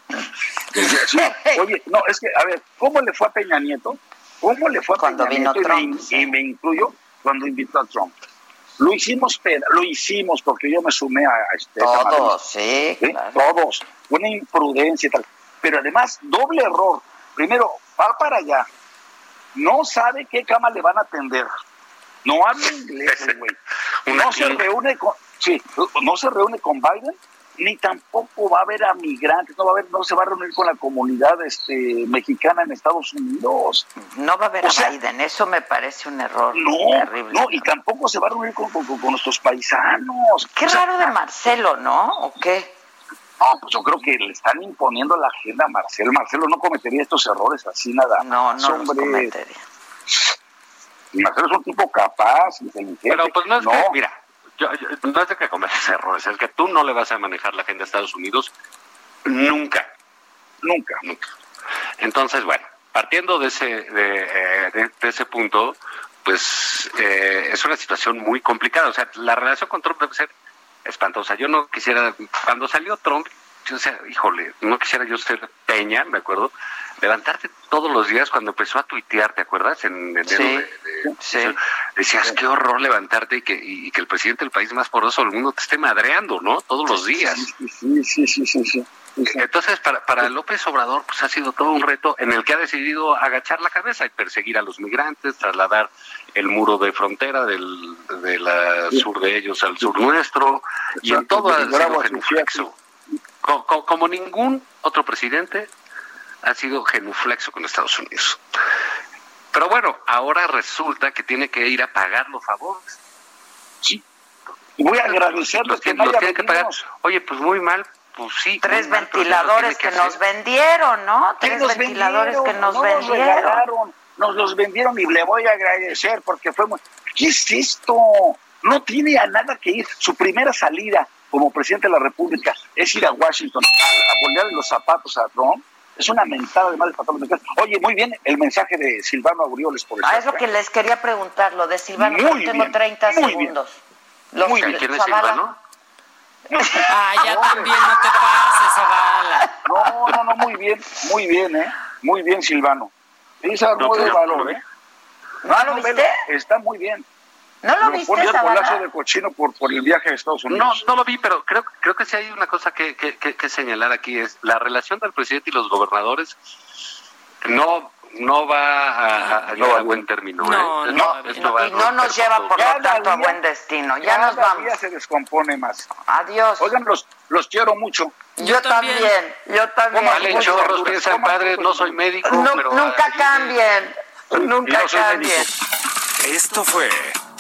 Sí, Oye, no, es que, a ver, ¿cómo le fue a Peña Nieto? ¿Cómo le fue a Cuando Peña vino Nieto? Y me- Trump, y, me, incluyo cuando invitó a Trump. Lo hicimos, lo hicimos porque yo me sumé a, este. Todos, sí, ¿Sí? claro. Todos. Una imprudencia y tal. Pero además, doble error. Primero, va para allá. No sabe qué cama le van a atender. No habla inglés, güey. No se reúne con, sí, no se reúne con Biden ni tampoco va a haber a migrantes, no va a haber, no se va a reunir con la comunidad este, mexicana en Estados Unidos. No va a haber O a sea, Biden, eso me parece un error No, terrible. no, y tampoco se va a reunir con, con- con nuestros paisanos. Qué O sea, raro de Marcelo, ¿no? ¿O qué? No, pues yo creo que le están imponiendo la agenda a Marcelo. Marcelo no cometería estos errores así nada. No, no los hombre. cometería. Y Marcelo es un tipo capaz, inteligente. Pero pues no es no, que, mira, yo- yo- no es de que cometas errores, es que tú no le vas a manejar la agenda a Estados Unidos nunca. Nunca. Nunca. Entonces, bueno, partiendo de ese, de, eh, de- de ese punto, pues eh, es una situación muy complicada. O sea, la relación con Trump debe ser espantosa. Yo no quisiera, cuando salió Trump, yo decía, híjole, no quisiera yo ser Peña, me acuerdo, levantarte todos los días cuando empezó a tuitear, ¿te acuerdas? En enero Sí, de- de- Decías, qué horror levantarte y que, y que el presidente del país más poderoso del mundo te esté madreando, ¿no? Todos los días. Sí, sí, sí, sí, sí. Entonces, para, para López Obrador, pues ha sido todo un reto en el que ha decidido agachar la cabeza y perseguir a los migrantes, trasladar el muro de frontera del de la sur de ellos al sur nuestro, y en todo ha sido genuflexo. Co- co- Como, ningún otro presidente ha sido genuflexo con Estados Unidos. Pero bueno, ahora resulta que tiene que ir a pagar los favores. Sí. Voy a agradecerles los que los que pagar. Oye, pues muy mal, pues sí. Tres ventiladores que nos vendieron, ¿no? ¿Qué Tres nos ventiladores que nos No vendieron. regalaron, nos los vendieron y le voy a agradecer porque fue muy... ¿Qué es esto? No tiene a nada que ir. Su primera salida como presidente de la República es ir a Washington a, a ponerle los zapatos a Trump. Es una mentada de madre para todos los mexicanos. Oye, muy bien el mensaje de Silvano Aureoles, por Ah, es lo que les quería preguntar, lo de Silvano, Muy tengo bien, 30 muy bien. segundos. Los- Muy bien. ¿Quién es Zavala- Silvano? Ah, ya también no te pases, Zavala. No, no, no, muy bien, muy bien, ¿eh? Muy bien, Silvano. Esa No, no, de valor, ¿eh? ¿No lo viste? Está muy bien. ¿No lo viste, pone el golazo de cochino por, por el viaje a Estados No, Unidos. no lo vi, pero creo, creo que sí hay una cosa que, que, que- que señalar aquí, es la relación del presidente y los gobernadores no no va a, a llegar a buen término. No, ¿eh? no, Esto no, va y no nos lleva por lo tanto a buen destino. Ya nos vamos. día se descompone más. Adiós. Oigan, los, los quiero mucho. Yo también, yo también. Vale, Muchas chorros, piensan padres, no soy médico, Nu- pero... nunca ah, cambien, nunca no cambien. Esto fue